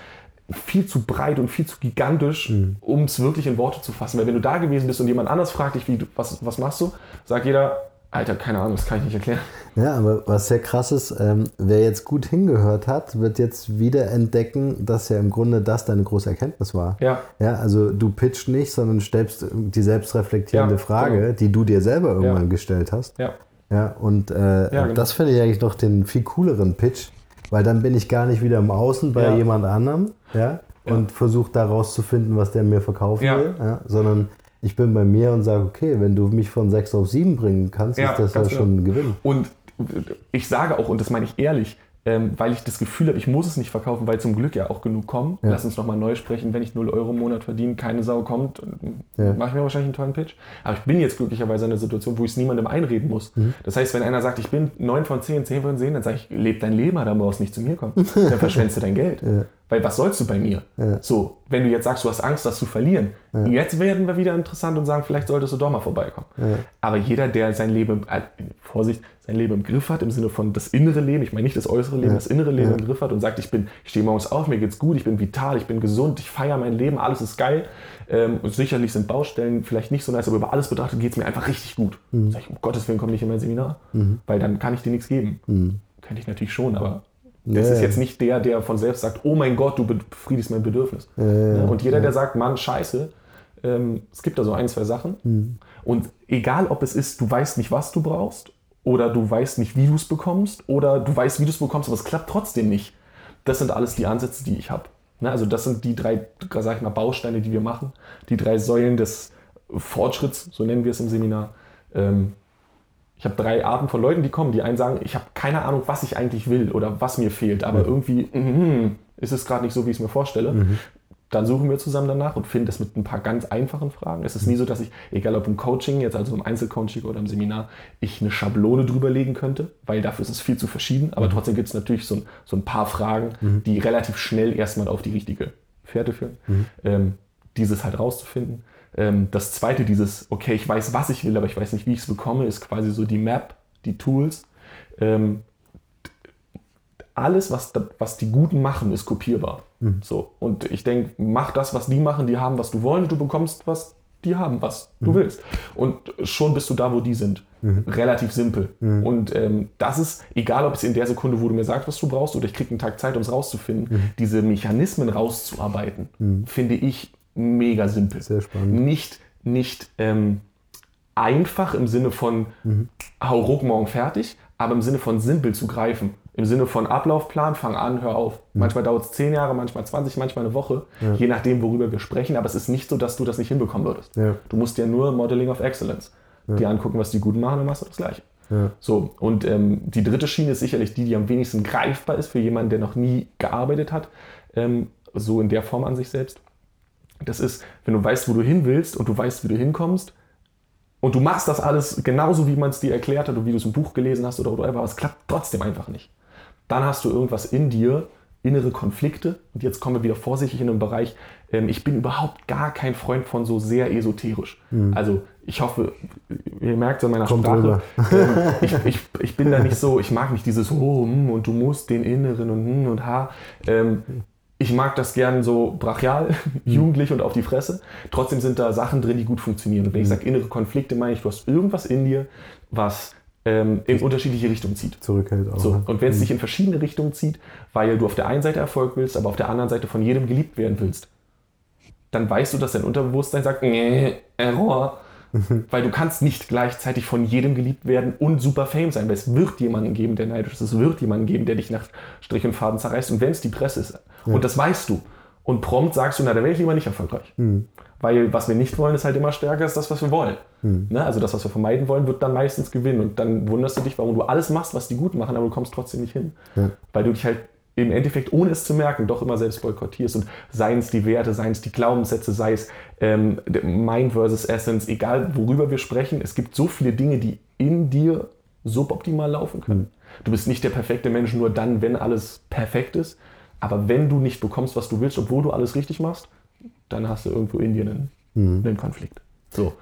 viel zu breit und viel zu gigantisch, mhm. um es wirklich in Worte zu fassen. Weil wenn du da gewesen bist und jemand anders fragt dich, wie du, was, was machst du, sagt jeder, Alter, keine Ahnung, das kann ich nicht erklären. Ja, aber was sehr krass ist, ähm, wer jetzt gut hingehört hat, wird jetzt wieder entdecken, dass ja im Grunde das deine große Erkenntnis war. Ja. Ja, also du pitcht nicht, sondern stellst die selbstreflektierende Ja, Frage, genau. die du dir selber irgendwann Ja. gestellt hast. Ja. Ja, und äh, Ja, genau. das finde ich eigentlich noch den viel cooleren Pitch, weil dann bin ich gar nicht wieder im Außen bei jemand anderem, ja, und versuche da rauszufinden, was der mir verkaufen will, sondern ich bin bei mir und sage, okay, wenn du mich von 6 auf 7 bringen kannst, Ja, ist das ja ganz schon ein Gewinn. Und ich sage auch, und das meine ich ehrlich, ähm, weil ich das Gefühl habe, ich muss es nicht verkaufen, weil zum Glück ja auch genug kommen. Ja. Lass uns nochmal neu sprechen, wenn ich 0 Euro im Monat verdiene, keine Sau kommt, Ja. mache ich mir wahrscheinlich einen tollen Pitch. Aber ich bin jetzt glücklicherweise in einer Situation, wo ich es niemandem einreden muss. Mhm. Das heißt, wenn einer sagt, ich bin 9 von 10, 10 von 10, dann sage ich, leb dein Leben, dann brauchst du nicht zu mir kommen. Dann verschwendest du dein Geld. Weil was sollst du bei mir? So, wenn du jetzt sagst, du hast Angst, das zu verlieren, jetzt werden wir wieder interessant und sagen, vielleicht solltest du doch mal vorbeikommen. Aber jeder, der sein Leben, äh, Vorsicht, sein Leben im Griff hat, im Sinne von das innere Leben, ich meine nicht das äußere Leben, das innere Leben im Griff hat und sagt, ich bin, ich stehe morgens auf, mir geht's gut, ich bin vital, ich bin gesund, ich feiere mein Leben, alles ist geil. Ähm, und sicherlich sind Baustellen vielleicht nicht so nice, aber über alles betrachtet geht's mir einfach richtig gut. Sag ich, um Gottes Willen komm nicht in mein Seminar, weil dann kann ich dir nichts geben. Könnte ich natürlich schon, aber das Ja, ist jetzt nicht der, der von selbst sagt, oh mein Gott, du befriedigst mein Bedürfnis. Ja, und jeder, der sagt, Mann, scheiße, ähm, es gibt da so ein, zwei Sachen. Mhm. Und egal, ob es ist, du weißt nicht, was du brauchst, oder du weißt nicht, wie du es bekommst, oder du weißt, wie du es bekommst, aber es klappt trotzdem nicht. Das sind alles die Ansätze, die ich habe. Ne, also das sind die drei, sag ich mal, Bausteine, die wir machen. Die drei Säulen des Fortschritts, so nennen wir es im Seminar. Ähm, ich habe drei Arten von Leuten, die kommen. Die einen sagen, ich habe keine Ahnung, was ich eigentlich will oder was mir fehlt, aber irgendwie mhm, ist es gerade nicht so, wie ich es mir vorstelle. Dann suchen wir zusammen danach und finden das mit ein paar ganz einfachen Fragen. Es ist nie so, dass ich, egal ob im Coaching, jetzt also im Einzelcoaching oder im Seminar, ich eine Schablone drüber legen könnte, weil dafür ist es viel zu verschieden. Aber trotzdem gibt es natürlich so ein, so ein paar Fragen, die relativ schnell erstmal auf die richtige Fährte führen. Ähm, dieses halt rauszufinden. Ähm, das zweite, dieses, okay, ich weiß, was ich will, aber ich weiß nicht, wie ich es bekomme, ist quasi so die Map, die Tools. Ähm, alles, was, was die Guten machen, ist kopierbar. So. Und ich denke, mach das, was die machen, die haben, was du wollen, und du bekommst, was die haben, was du willst. Und schon bist du da, wo die sind. Relativ simpel. Und ähm, das ist, egal ob es in der Sekunde, wo du mir sagst, was du brauchst, oder ich kriege einen Tag Zeit, um es rauszufinden, diese Mechanismen rauszuarbeiten, finde ich mega simpel. Sehr spannend. Nicht, nicht ähm, einfach im Sinne von hau ruck morgen fertig, aber im Sinne von simpel zu greifen. Im Sinne von Ablaufplan, fang an, hör auf. Manchmal dauert es 10 Jahre, manchmal 20, manchmal eine Woche, je nachdem, worüber wir sprechen. Aber es ist nicht so, dass du das nicht hinbekommen würdest. Ja. Du musst ja nur Modeling of Excellence dir angucken, was die Guten machen, dann machst du das Gleiche. Ja. So, und ähm, die dritte Schiene ist sicherlich die, die am wenigsten greifbar ist für jemanden, der noch nie gearbeitet hat, ähm, so in der Form an sich selbst. Das ist, wenn du weißt, wo du hin willst und du weißt, wie du hinkommst und du machst das alles genauso, wie man es dir erklärt hat oder wie du es im Buch gelesen hast oder whatever, aber es klappt trotzdem einfach nicht. Dann hast du irgendwas in dir, innere Konflikte und jetzt kommen wir wieder vorsichtig in den Bereich, ähm, ich bin überhaupt gar kein Freund von so sehr esoterisch. Also ich hoffe, ihr merkt es an meiner Kommt Sprache, ähm, ich, ich, ich bin da nicht so, ich mag nicht dieses oh, hm, und du musst den Inneren und hm und ha. Ähm, ich mag das gern so brachial, jugendlich und auf die Fresse. Trotzdem sind da Sachen drin, die gut funktionieren. Und wenn ich sage innere Konflikte, meine ich, du hast irgendwas in dir, was ähm, in unterschiedliche Richtungen zieht. Zurückhält auch. So, ne? und wenn es dich in verschiedene Richtungen zieht, weil du auf der einen Seite Erfolg willst, aber auf der anderen Seite von jedem geliebt werden willst, dann weißt du, dass dein Unterbewusstsein sagt, nee, Error. Weil du kannst nicht gleichzeitig von jedem geliebt werden und super Fame sein, weil es wird jemanden geben, der neidisch ist. Es wird jemanden geben, der dich nach Strich und Faden zerreißt. Und wenn es die Presse ist, und das weißt du, und prompt sagst du, na, da wäre ich lieber nicht erfolgreich. Weil was wir nicht wollen, ist halt immer stärker als das, was wir wollen. Ne? Also das, was wir vermeiden wollen, wird dann meistens gewinnen. Und dann wunderst du dich, warum du alles machst, was die gut machen, aber du kommst trotzdem nicht hin. Weil du dich halt im Endeffekt, ohne es zu merken, doch immer selbst boykottierst. Und seien es die Werte, seien es die Glaubenssätze, sei es ähm, Mind versus Essence, egal worüber wir sprechen, es gibt so viele Dinge, die in dir suboptimal laufen können. Du bist nicht der perfekte Mensch nur dann, wenn alles perfekt ist. Aber wenn du nicht bekommst, was du willst, obwohl du alles richtig machst, dann hast du irgendwo in dir einen, einen Konflikt. So,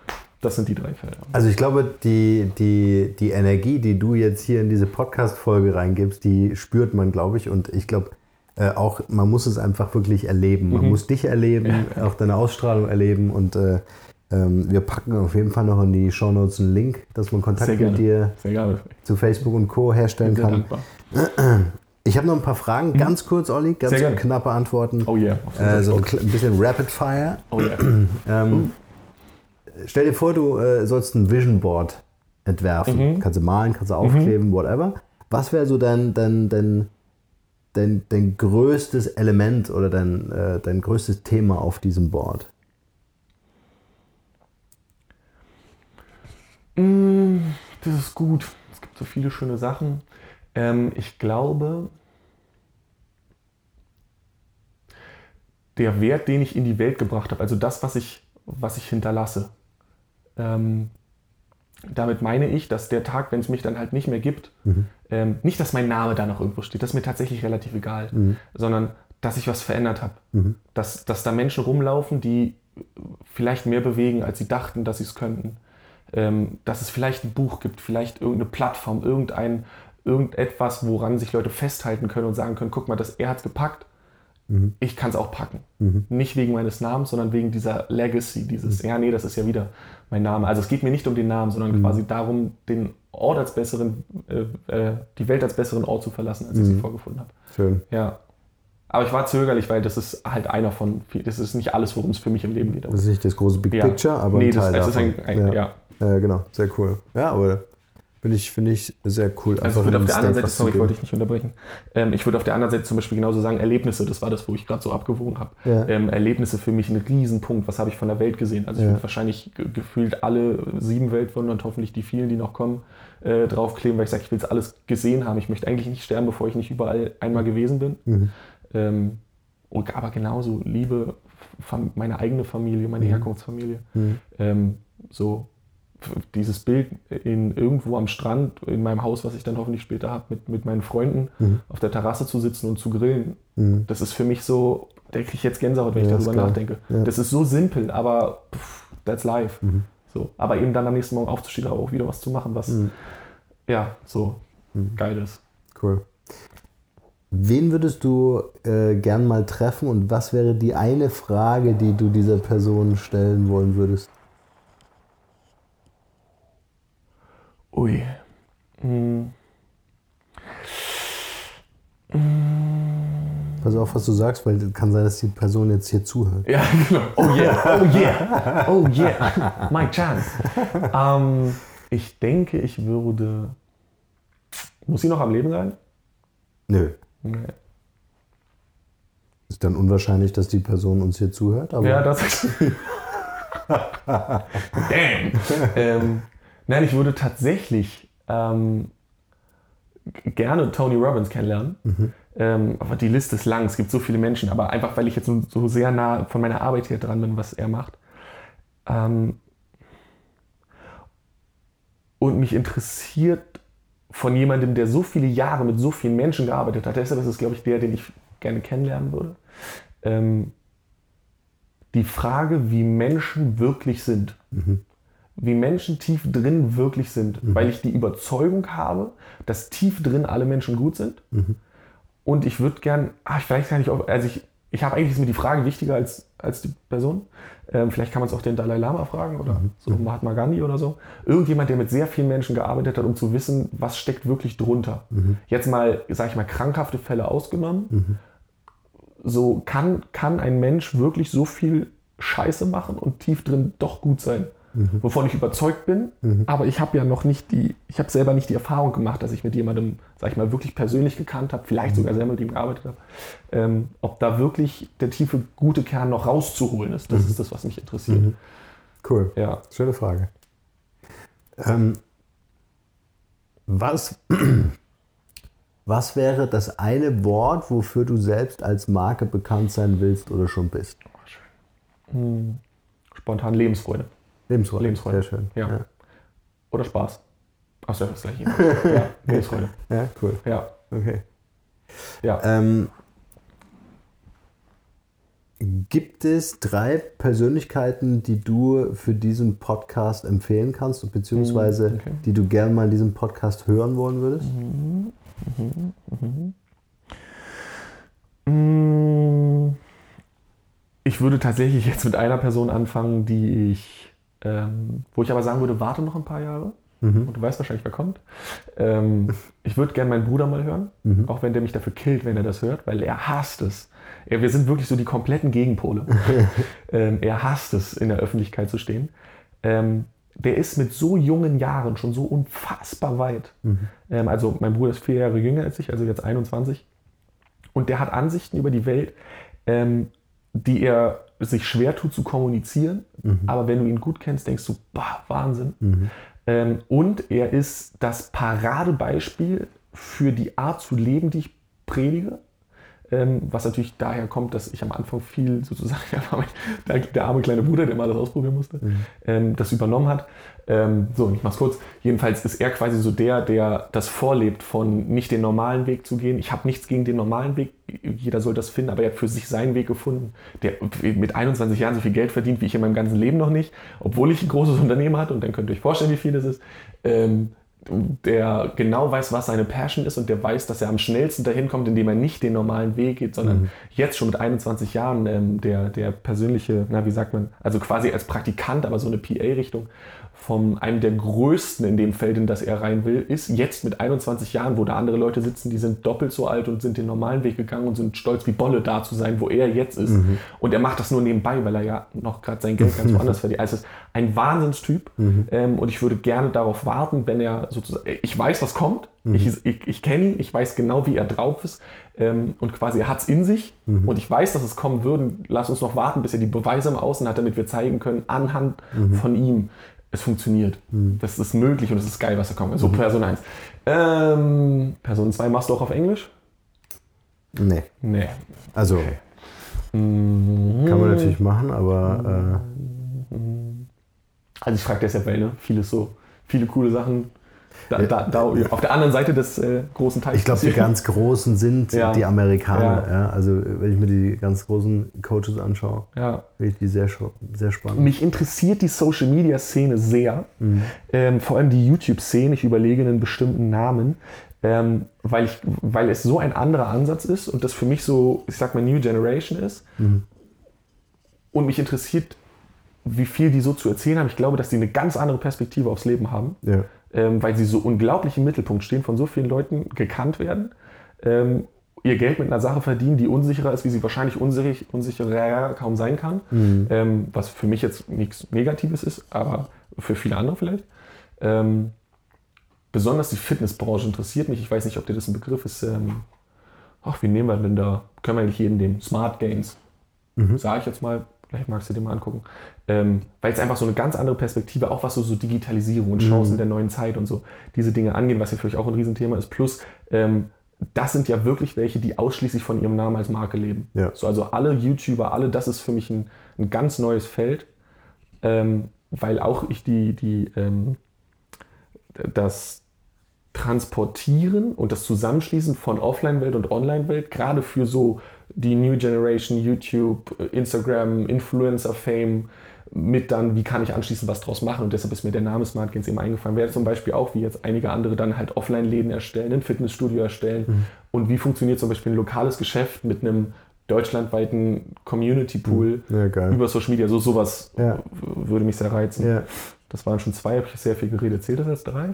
das sind die drei Felder. Also ich glaube, die, die, die Energie, die du jetzt hier in diese Podcast-Folge reingibst, die spürt man, glaube ich. Und ich glaube äh, auch, man muss es einfach wirklich erleben. Man muss dich erleben, auch deine Ausstrahlung erleben. Und äh, Ähm, wir packen auf jeden Fall noch in die Shownotes einen Link, dass man Kontakt mit dir zu Facebook und Co. herstellen Sehr kann. dankbar. Ich habe noch ein paar Fragen, ganz kurz, Olli, ganz Mhm. Knappe Antworten. Oh yeah. Äh, so ein bisschen Rapid Fire. oh yeah. Ähm, Stell dir vor, du äh, sollst ein Vision Board entwerfen. Mhm. Kannst du malen, kannst du aufkleben, whatever. Was wäre so dein, dein, dein, dein, dein größtes Element oder dein, äh, dein größtes Thema auf diesem Board? Mm, Das ist gut. Es gibt so viele schöne Sachen. Ähm, ich glaube, der Wert, den ich in die Welt gebracht habe, also das, was ich, was ich hinterlasse, ähm, damit meine ich, dass der Tag, wenn es mich dann halt nicht mehr gibt, ähm, nicht, dass mein Name da noch irgendwo steht, das ist mir tatsächlich relativ egal, sondern dass ich was verändert habe. Dass, dass da Menschen rumlaufen, die vielleicht mehr bewegen, als sie dachten, dass sie es könnten. Ähm, dass es vielleicht ein Buch gibt, vielleicht irgendeine Plattform, irgendein, irgendetwas, woran sich Leute festhalten können und sagen können, guck mal, das, er hat es gepackt, ich kann es auch packen. Nicht wegen meines Namens, sondern wegen dieser Legacy, dieses, ja, nee, das ist ja wieder mein Name. Also es geht mir nicht um den Namen, sondern quasi darum, den Ort als besseren, äh, äh, die Welt als besseren Ort zu verlassen, als ich sie vorgefunden habe. Schön. Ja. Aber ich war zögerlich, weil das ist halt einer von, viel- das ist nicht alles, worum es für mich im Leben geht. Das ist nicht das große Big Ja. Picture, aber Nee, ein Teil das- das ist davon. ein- ein- ja. Äh, genau, sehr cool. Ja, aber finde ich, finde ich sehr cool. Also ich würde auf der anderen Seite, sorry, ich wollte dich nicht unterbrechen. Ähm, ich würde auf der anderen Seite zum Beispiel genauso sagen, Erlebnisse, das war das, wo ich gerade so abgewogen habe. Ja. Ähm, Erlebnisse für mich ein Riesenpunkt. Was habe ich von der Welt gesehen? Also ich Ja. würde wahrscheinlich ge gefühlt alle sieben Weltwunder und hoffentlich die vielen, die noch kommen, äh, draufkleben, weil ich sage, ich will es alles gesehen haben. Ich möchte eigentlich nicht sterben, bevor ich nicht überall einmal gewesen bin. Mhm. Ähm, und, aber genauso Liebe, meine eigene Familie, meine Herkunftsfamilie. Mhm. Ähm, so dieses Bild in irgendwo am Strand, in meinem Haus, was ich dann hoffentlich später habe, mit, mit meinen Freunden Mhm. auf der Terrasse zu sitzen und zu grillen. Das ist für mich so, da kriege ich jetzt Gänsehaut, wenn Ja, ich darüber nachdenke. Ja. Mhm. Das ist so simpel, aber pff, that's life. So. Aber eben dann am nächsten Morgen aufzustehen, aber auch wieder was zu machen, was Mhm. ja so geil ist. Cool. Wen würdest du äh, gern mal treffen und was wäre die eine Frage, die du dieser Person stellen wollen würdest? Ui. Hm. Pass auf, was du sagst, weil kann sein, dass die Person jetzt hier zuhört. Ja, genau. Oh yeah, oh yeah, oh yeah. My chance. Ähm, ich denke, ich würde. Muss sie noch am Leben sein? Nö. Nee. Ist dann unwahrscheinlich, dass die Person uns hier zuhört, aber Ja, das Damn. ähm, nein, ich würde tatsächlich ähm, gerne Tony Robbins kennenlernen. Ähm, aber die Liste ist lang, es gibt so viele Menschen, aber einfach weil ich jetzt so, sehr nah von meiner Arbeit hier dran bin, was er macht. Ähm, und mich interessiert von jemandem, der so viele Jahre mit so vielen Menschen gearbeitet hat, deshalb ist es, glaube ich, der, den ich gerne kennenlernen würde. Ähm, die Frage, wie Menschen wirklich sind. Wie Menschen tief drin wirklich sind. Weil ich die Überzeugung habe, dass tief drin alle Menschen gut sind. Und ich würde gern, ah, vielleicht kann ich auch, also ich, ich habe eigentlich ist mir die Frage wichtiger als, als die Person. Ähm, vielleicht kann man es auch den Dalai Lama fragen oder so Mahatma Gandhi oder so. Irgendjemand, der mit sehr vielen Menschen gearbeitet hat, um zu wissen, was steckt wirklich drunter. Jetzt mal, sage ich mal, krankhafte Fälle ausgenommen so kann, kann ein Mensch wirklich so viel Scheiße machen und tief drin doch gut sein. Wovon ich überzeugt bin, aber ich habe ja noch nicht die, ich habe selber nicht die Erfahrung gemacht, dass ich mit jemandem, sag ich mal, wirklich persönlich gekannt habe, vielleicht sogar selber mit ihm gearbeitet habe, ähm, ob da wirklich der tiefe, gute Kern noch rauszuholen ist. Das ist das, was mich interessiert. cool. Ja. Schöne Frage. Ähm, was, was wäre das eine Wort, wofür du selbst als Marke bekannt sein willst oder schon bist? Spontan Lebensfreude. Lebensfreude. Lebensfreude. Sehr schön. Ja. Ja, Oder Spaß. Ach, das gleiche. ja, Lebensfreude. ja cool. Ja. Okay. Ja. Ähm, gibt es drei Persönlichkeiten, die du für diesen Podcast empfehlen kannst, beziehungsweise Mm, okay. die du gerne mal in diesem Podcast hören wollen würdest? Mm, Ich würde tatsächlich jetzt mit einer Person anfangen, die ich Ähm, wo ich aber sagen würde, warte noch ein paar Jahre. Und du weißt wahrscheinlich, wer kommt. Ähm, ich würde gerne meinen Bruder mal hören, auch wenn der mich dafür killt, wenn er das hört, weil er hasst es. Ja, wir sind wirklich so die kompletten Gegenpole. ähm, er hasst es, in der Öffentlichkeit zu stehen. Ähm, der ist mit so jungen Jahren schon so unfassbar weit. Ähm, also mein Bruder ist vier Jahre jünger als ich, also jetzt 21. Und der hat Ansichten über die Welt, ähm, die er sich schwer tut zu kommunizieren. Aber wenn du ihn gut kennst, denkst du, bah, Wahnsinn. Ähm, und er ist das Paradebeispiel für die Art zu leben, die ich predige. Ähm, was natürlich daher kommt, dass ich am Anfang viel sozusagen, der, der arme kleine Bruder, der mal das ausprobieren musste, ähm, das übernommen hat. Ähm, so, ich mach's kurz. Jedenfalls ist er quasi so der, der das vorlebt, von nicht den normalen Weg zu gehen. Ich habe nichts gegen den normalen Weg, jeder soll das finden, aber er hat für sich seinen Weg gefunden, der mit 21 Jahren so viel Geld verdient wie ich in meinem ganzen Leben noch nicht, obwohl ich ein großes Unternehmen hatte und dann könnt ihr euch vorstellen, wie viel das ist. Ähm, der genau weiß, was seine Passion ist und der weiß, dass er am schnellsten dahin kommt, indem er nicht den normalen Weg geht, sondern jetzt schon mit 21 Jahren ähm, der, der persönliche, na wie sagt man, also quasi als Praktikant, aber so eine PA-Richtung von einem der größten in dem Feld, in das er rein will, ist jetzt mit 21 Jahren, wo da andere Leute sitzen, die sind doppelt so alt und sind den normalen Weg gegangen und sind stolz wie Bolle da zu sein, wo er jetzt ist. Und er macht das nur nebenbei, weil er ja noch gerade sein Geld ganz woanders verdient. Also es ist ein Wahnsinnstyp ähm, und ich würde gerne darauf warten, wenn er sozusagen, ich weiß, was kommt, ich, ich, ich kenne ihn, ich weiß genau, wie er drauf ist ähm, und quasi er hat es in sich. Und ich weiß, dass es kommen würde. Lass uns noch warten, bis er die Beweise im Außen hat, damit wir zeigen können, anhand von ihm, es funktioniert. Das ist möglich und es ist geil, was da kommt. So Person 1. Ähm, Person 2 machst du auch auf Englisch? Nee. Nee. Also Mhm. kann man natürlich machen, aber Also ich frage deshalb, weil ne, vieles so, viele coole Sachen da, da, da, auf der anderen Seite des äh, großen Teiches. ich glaube, die ganz Großen sind Ja. die Amerikaner. Ja. Ja. Also wenn ich mir die ganz großen Coaches anschaue, Ja. finde ich die sehr, sehr spannend. Mich interessiert die Social Media Szene sehr, ähm, vor allem die YouTube-Szene. Ich überlege einen bestimmten Namen, ähm, weil, ich, weil es so ein anderer Ansatz ist und das für mich so, ich sag mal, New Generation ist. Und mich interessiert, wie viel die so zu erzählen haben. Ich glaube, dass die eine ganz andere Perspektive aufs Leben haben. Ja. Ähm, weil sie so unglaublich im Mittelpunkt stehen, von so vielen Leuten gekannt werden, ähm, ihr Geld mit einer Sache verdienen, die unsicherer ist, wie sie wahrscheinlich unsicher, unsicherer kaum sein kann, ähm, was für mich jetzt nichts Negatives ist, aber für viele andere vielleicht. Ähm, besonders die Fitnessbranche interessiert mich. Ich weiß nicht, ob dir das ein Begriff ist. Ähm, ach, wie nehmen wir denn da? Können wir eigentlich jeden den Smart Gains? Sage ich jetzt mal, vielleicht magst du dir mal angucken. Ähm, weil es einfach so eine ganz andere Perspektive, auch was so, so Digitalisierung und Chancen der neuen Zeit und so diese Dinge angehen, was ja vielleicht auch ein Riesenthema ist. Plus, ähm, das sind ja wirklich welche, die ausschließlich von ihrem Namen als Marke leben. Ja. So, also alle YouTuber, alle, das ist für mich ein, ein ganz neues Feld, ähm, weil auch ich die, die ähm, das Transportieren und das Zusammenschließen von Offline-Welt und Online-Welt, gerade für so die New Generation, YouTube, Instagram, Influencer-Fame, mit dann, wie kann ich anschließend was draus machen und deshalb ist mir der Name Smart Gains eben eingefallen. Wäre zum Beispiel auch, wie jetzt einige andere dann halt Offline-Läden erstellen, ein Fitnessstudio erstellen und wie funktioniert zum Beispiel ein lokales Geschäft mit einem deutschlandweiten Community-Pool Ja, geil. über Social Media, so sowas Ja. würde mich sehr reizen. Ja. Das waren schon zwei, habe ich sehr viel geredet. Zählt das als drei?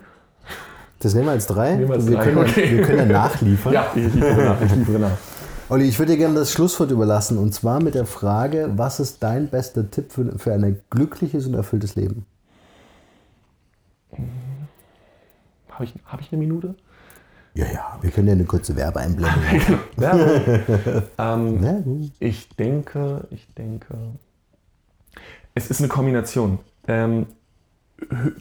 Das nehmen wir als drei. Wir als wir, drei, können, okay. wir können ja nachliefern. Ja, ich liefere nach. Ich liefere nach. Olli, ich würde dir gerne das Schlusswort überlassen und zwar mit der Frage, was ist dein bester Tipp für, für ein glückliches und erfülltes Leben? Habe ich, hab ich eine Minute? Ja, ja, wir können ja eine kurze Werbeeinblendung machen. Werbung. ähm, ich denke, ich denke, es ist eine Kombination. Ähm,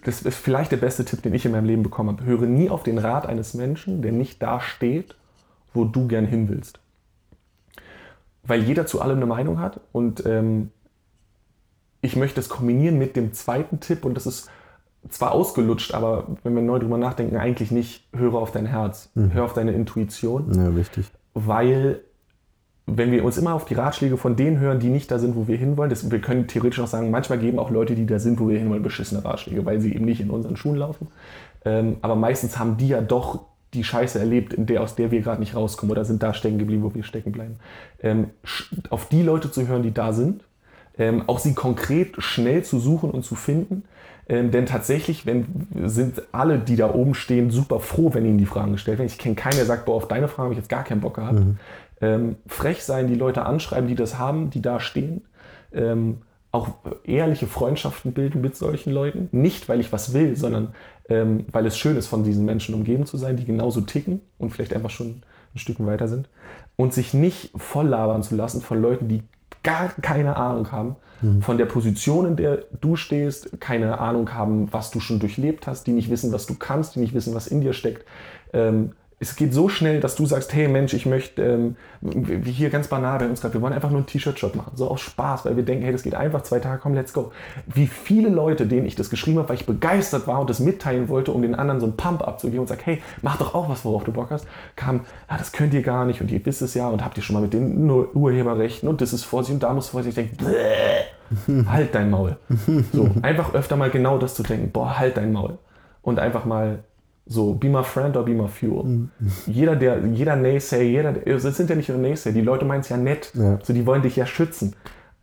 das ist vielleicht der beste Tipp, den ich in meinem Leben bekommen habe. Höre nie auf den Rat eines Menschen, der nicht da steht, wo du gern hin willst. Weil jeder zu allem eine Meinung hat und ähm, ich möchte es kombinieren mit dem zweiten Tipp und das ist zwar ausgelutscht, aber wenn wir neu drüber nachdenken, eigentlich nicht, höre auf dein Herz, hör auf deine Intuition Ja, richtig. weil wenn wir uns immer auf die Ratschläge von denen hören, die nicht da sind, wo wir hinwollen, das, wir können theoretisch auch sagen, manchmal geben auch Leute, die da sind, wo wir hinwollen, beschissene Ratschläge, weil sie eben nicht in unseren Schuhen laufen. Ähm, aber meistens haben die ja doch die Scheiße erlebt, in der, aus der wir gerade nicht rauskommen oder sind da stecken geblieben, wo wir stecken bleiben. Ähm, auf die Leute zu hören, die da sind, ähm, auch sie konkret schnell zu suchen und zu finden. Ähm, denn tatsächlich wenn, sind alle, die da oben stehen, super froh, wenn ihnen die Fragen gestellt werden. Ich kenne keinen, der sagt, boah, auf deine Frage habe ich jetzt gar keinen Bock gehabt. Mhm. Ähm, frech sein, die Leute anschreiben, die das haben, die da stehen. Ähm, auch ehrliche Freundschaften bilden mit solchen Leuten. Nicht, weil ich was will, sondern ähm, weil es schön ist, von diesen Menschen umgeben zu sein, die genauso ticken und vielleicht einfach schon ein Stück weiter sind. Und sich nicht voll labern zu lassen von Leuten, die gar keine Ahnung haben mhm. von der Position, in der du stehst, keine Ahnung haben, was du schon durchlebt hast, die nicht wissen, was du kannst, die nicht wissen, was in dir steckt. Ähm, es geht so schnell, dass du sagst, hey Mensch, ich möchte, ähm, wie hier ganz banal bei uns gerade, wir wollen einfach nur einen T-Shirt-Shop machen, so aus Spaß, weil wir denken, hey, das geht einfach, zwei Tage, komm, let's go. Wie viele Leute, denen ich das geschrieben habe, weil ich begeistert war und das mitteilen wollte, um den anderen so einen Pump abzugeben und sag, hey, mach doch auch was, worauf du Bock hast, kam, ah, das könnt ihr gar nicht und ihr wisst es ja und habt ihr schon mal mit den Urheberrechten und das ist Vorsicht und da muss Vorsicht, ich denke, halt dein Maul. So, einfach öfter mal genau das zu denken, boah, halt dein Maul. Und einfach mal so, be my friend or be my fuel. Mhm. Jeder, der, jeder Naysayer, jeder, es sind ja nicht nur Naysayer, die Leute meinen es ja nett. Ja. So, die wollen dich ja schützen.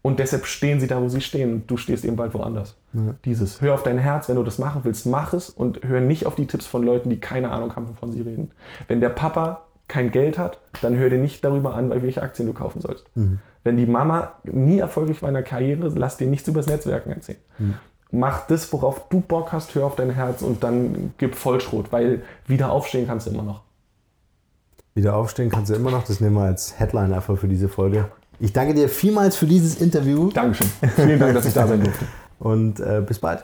Und deshalb stehen sie da, wo sie stehen. Und du stehst eben bald woanders. Ja. Dieses, hör auf dein Herz, wenn du das machen willst, mach es und hör nicht auf die Tipps von Leuten, die keine Ahnung haben, wovon sie reden. Wenn der Papa kein Geld hat, dann hör dir nicht darüber an, welche Aktien du kaufen sollst. Mhm. Wenn die Mama nie erfolgreich war in der Karriere, lass dir nichts über das Netzwerken erzählen. Mhm mach das, worauf du Bock hast, hör auf dein Herz und dann gib Vollschrot, weil wieder aufstehen kannst du immer noch. Wieder aufstehen kannst du immer noch, das nehmen wir als Headline einfach für diese Folge. Ich danke dir vielmals für dieses Interview. Dankeschön. Vielen Dank, dass ich da sein durfte. Und äh, bis bald.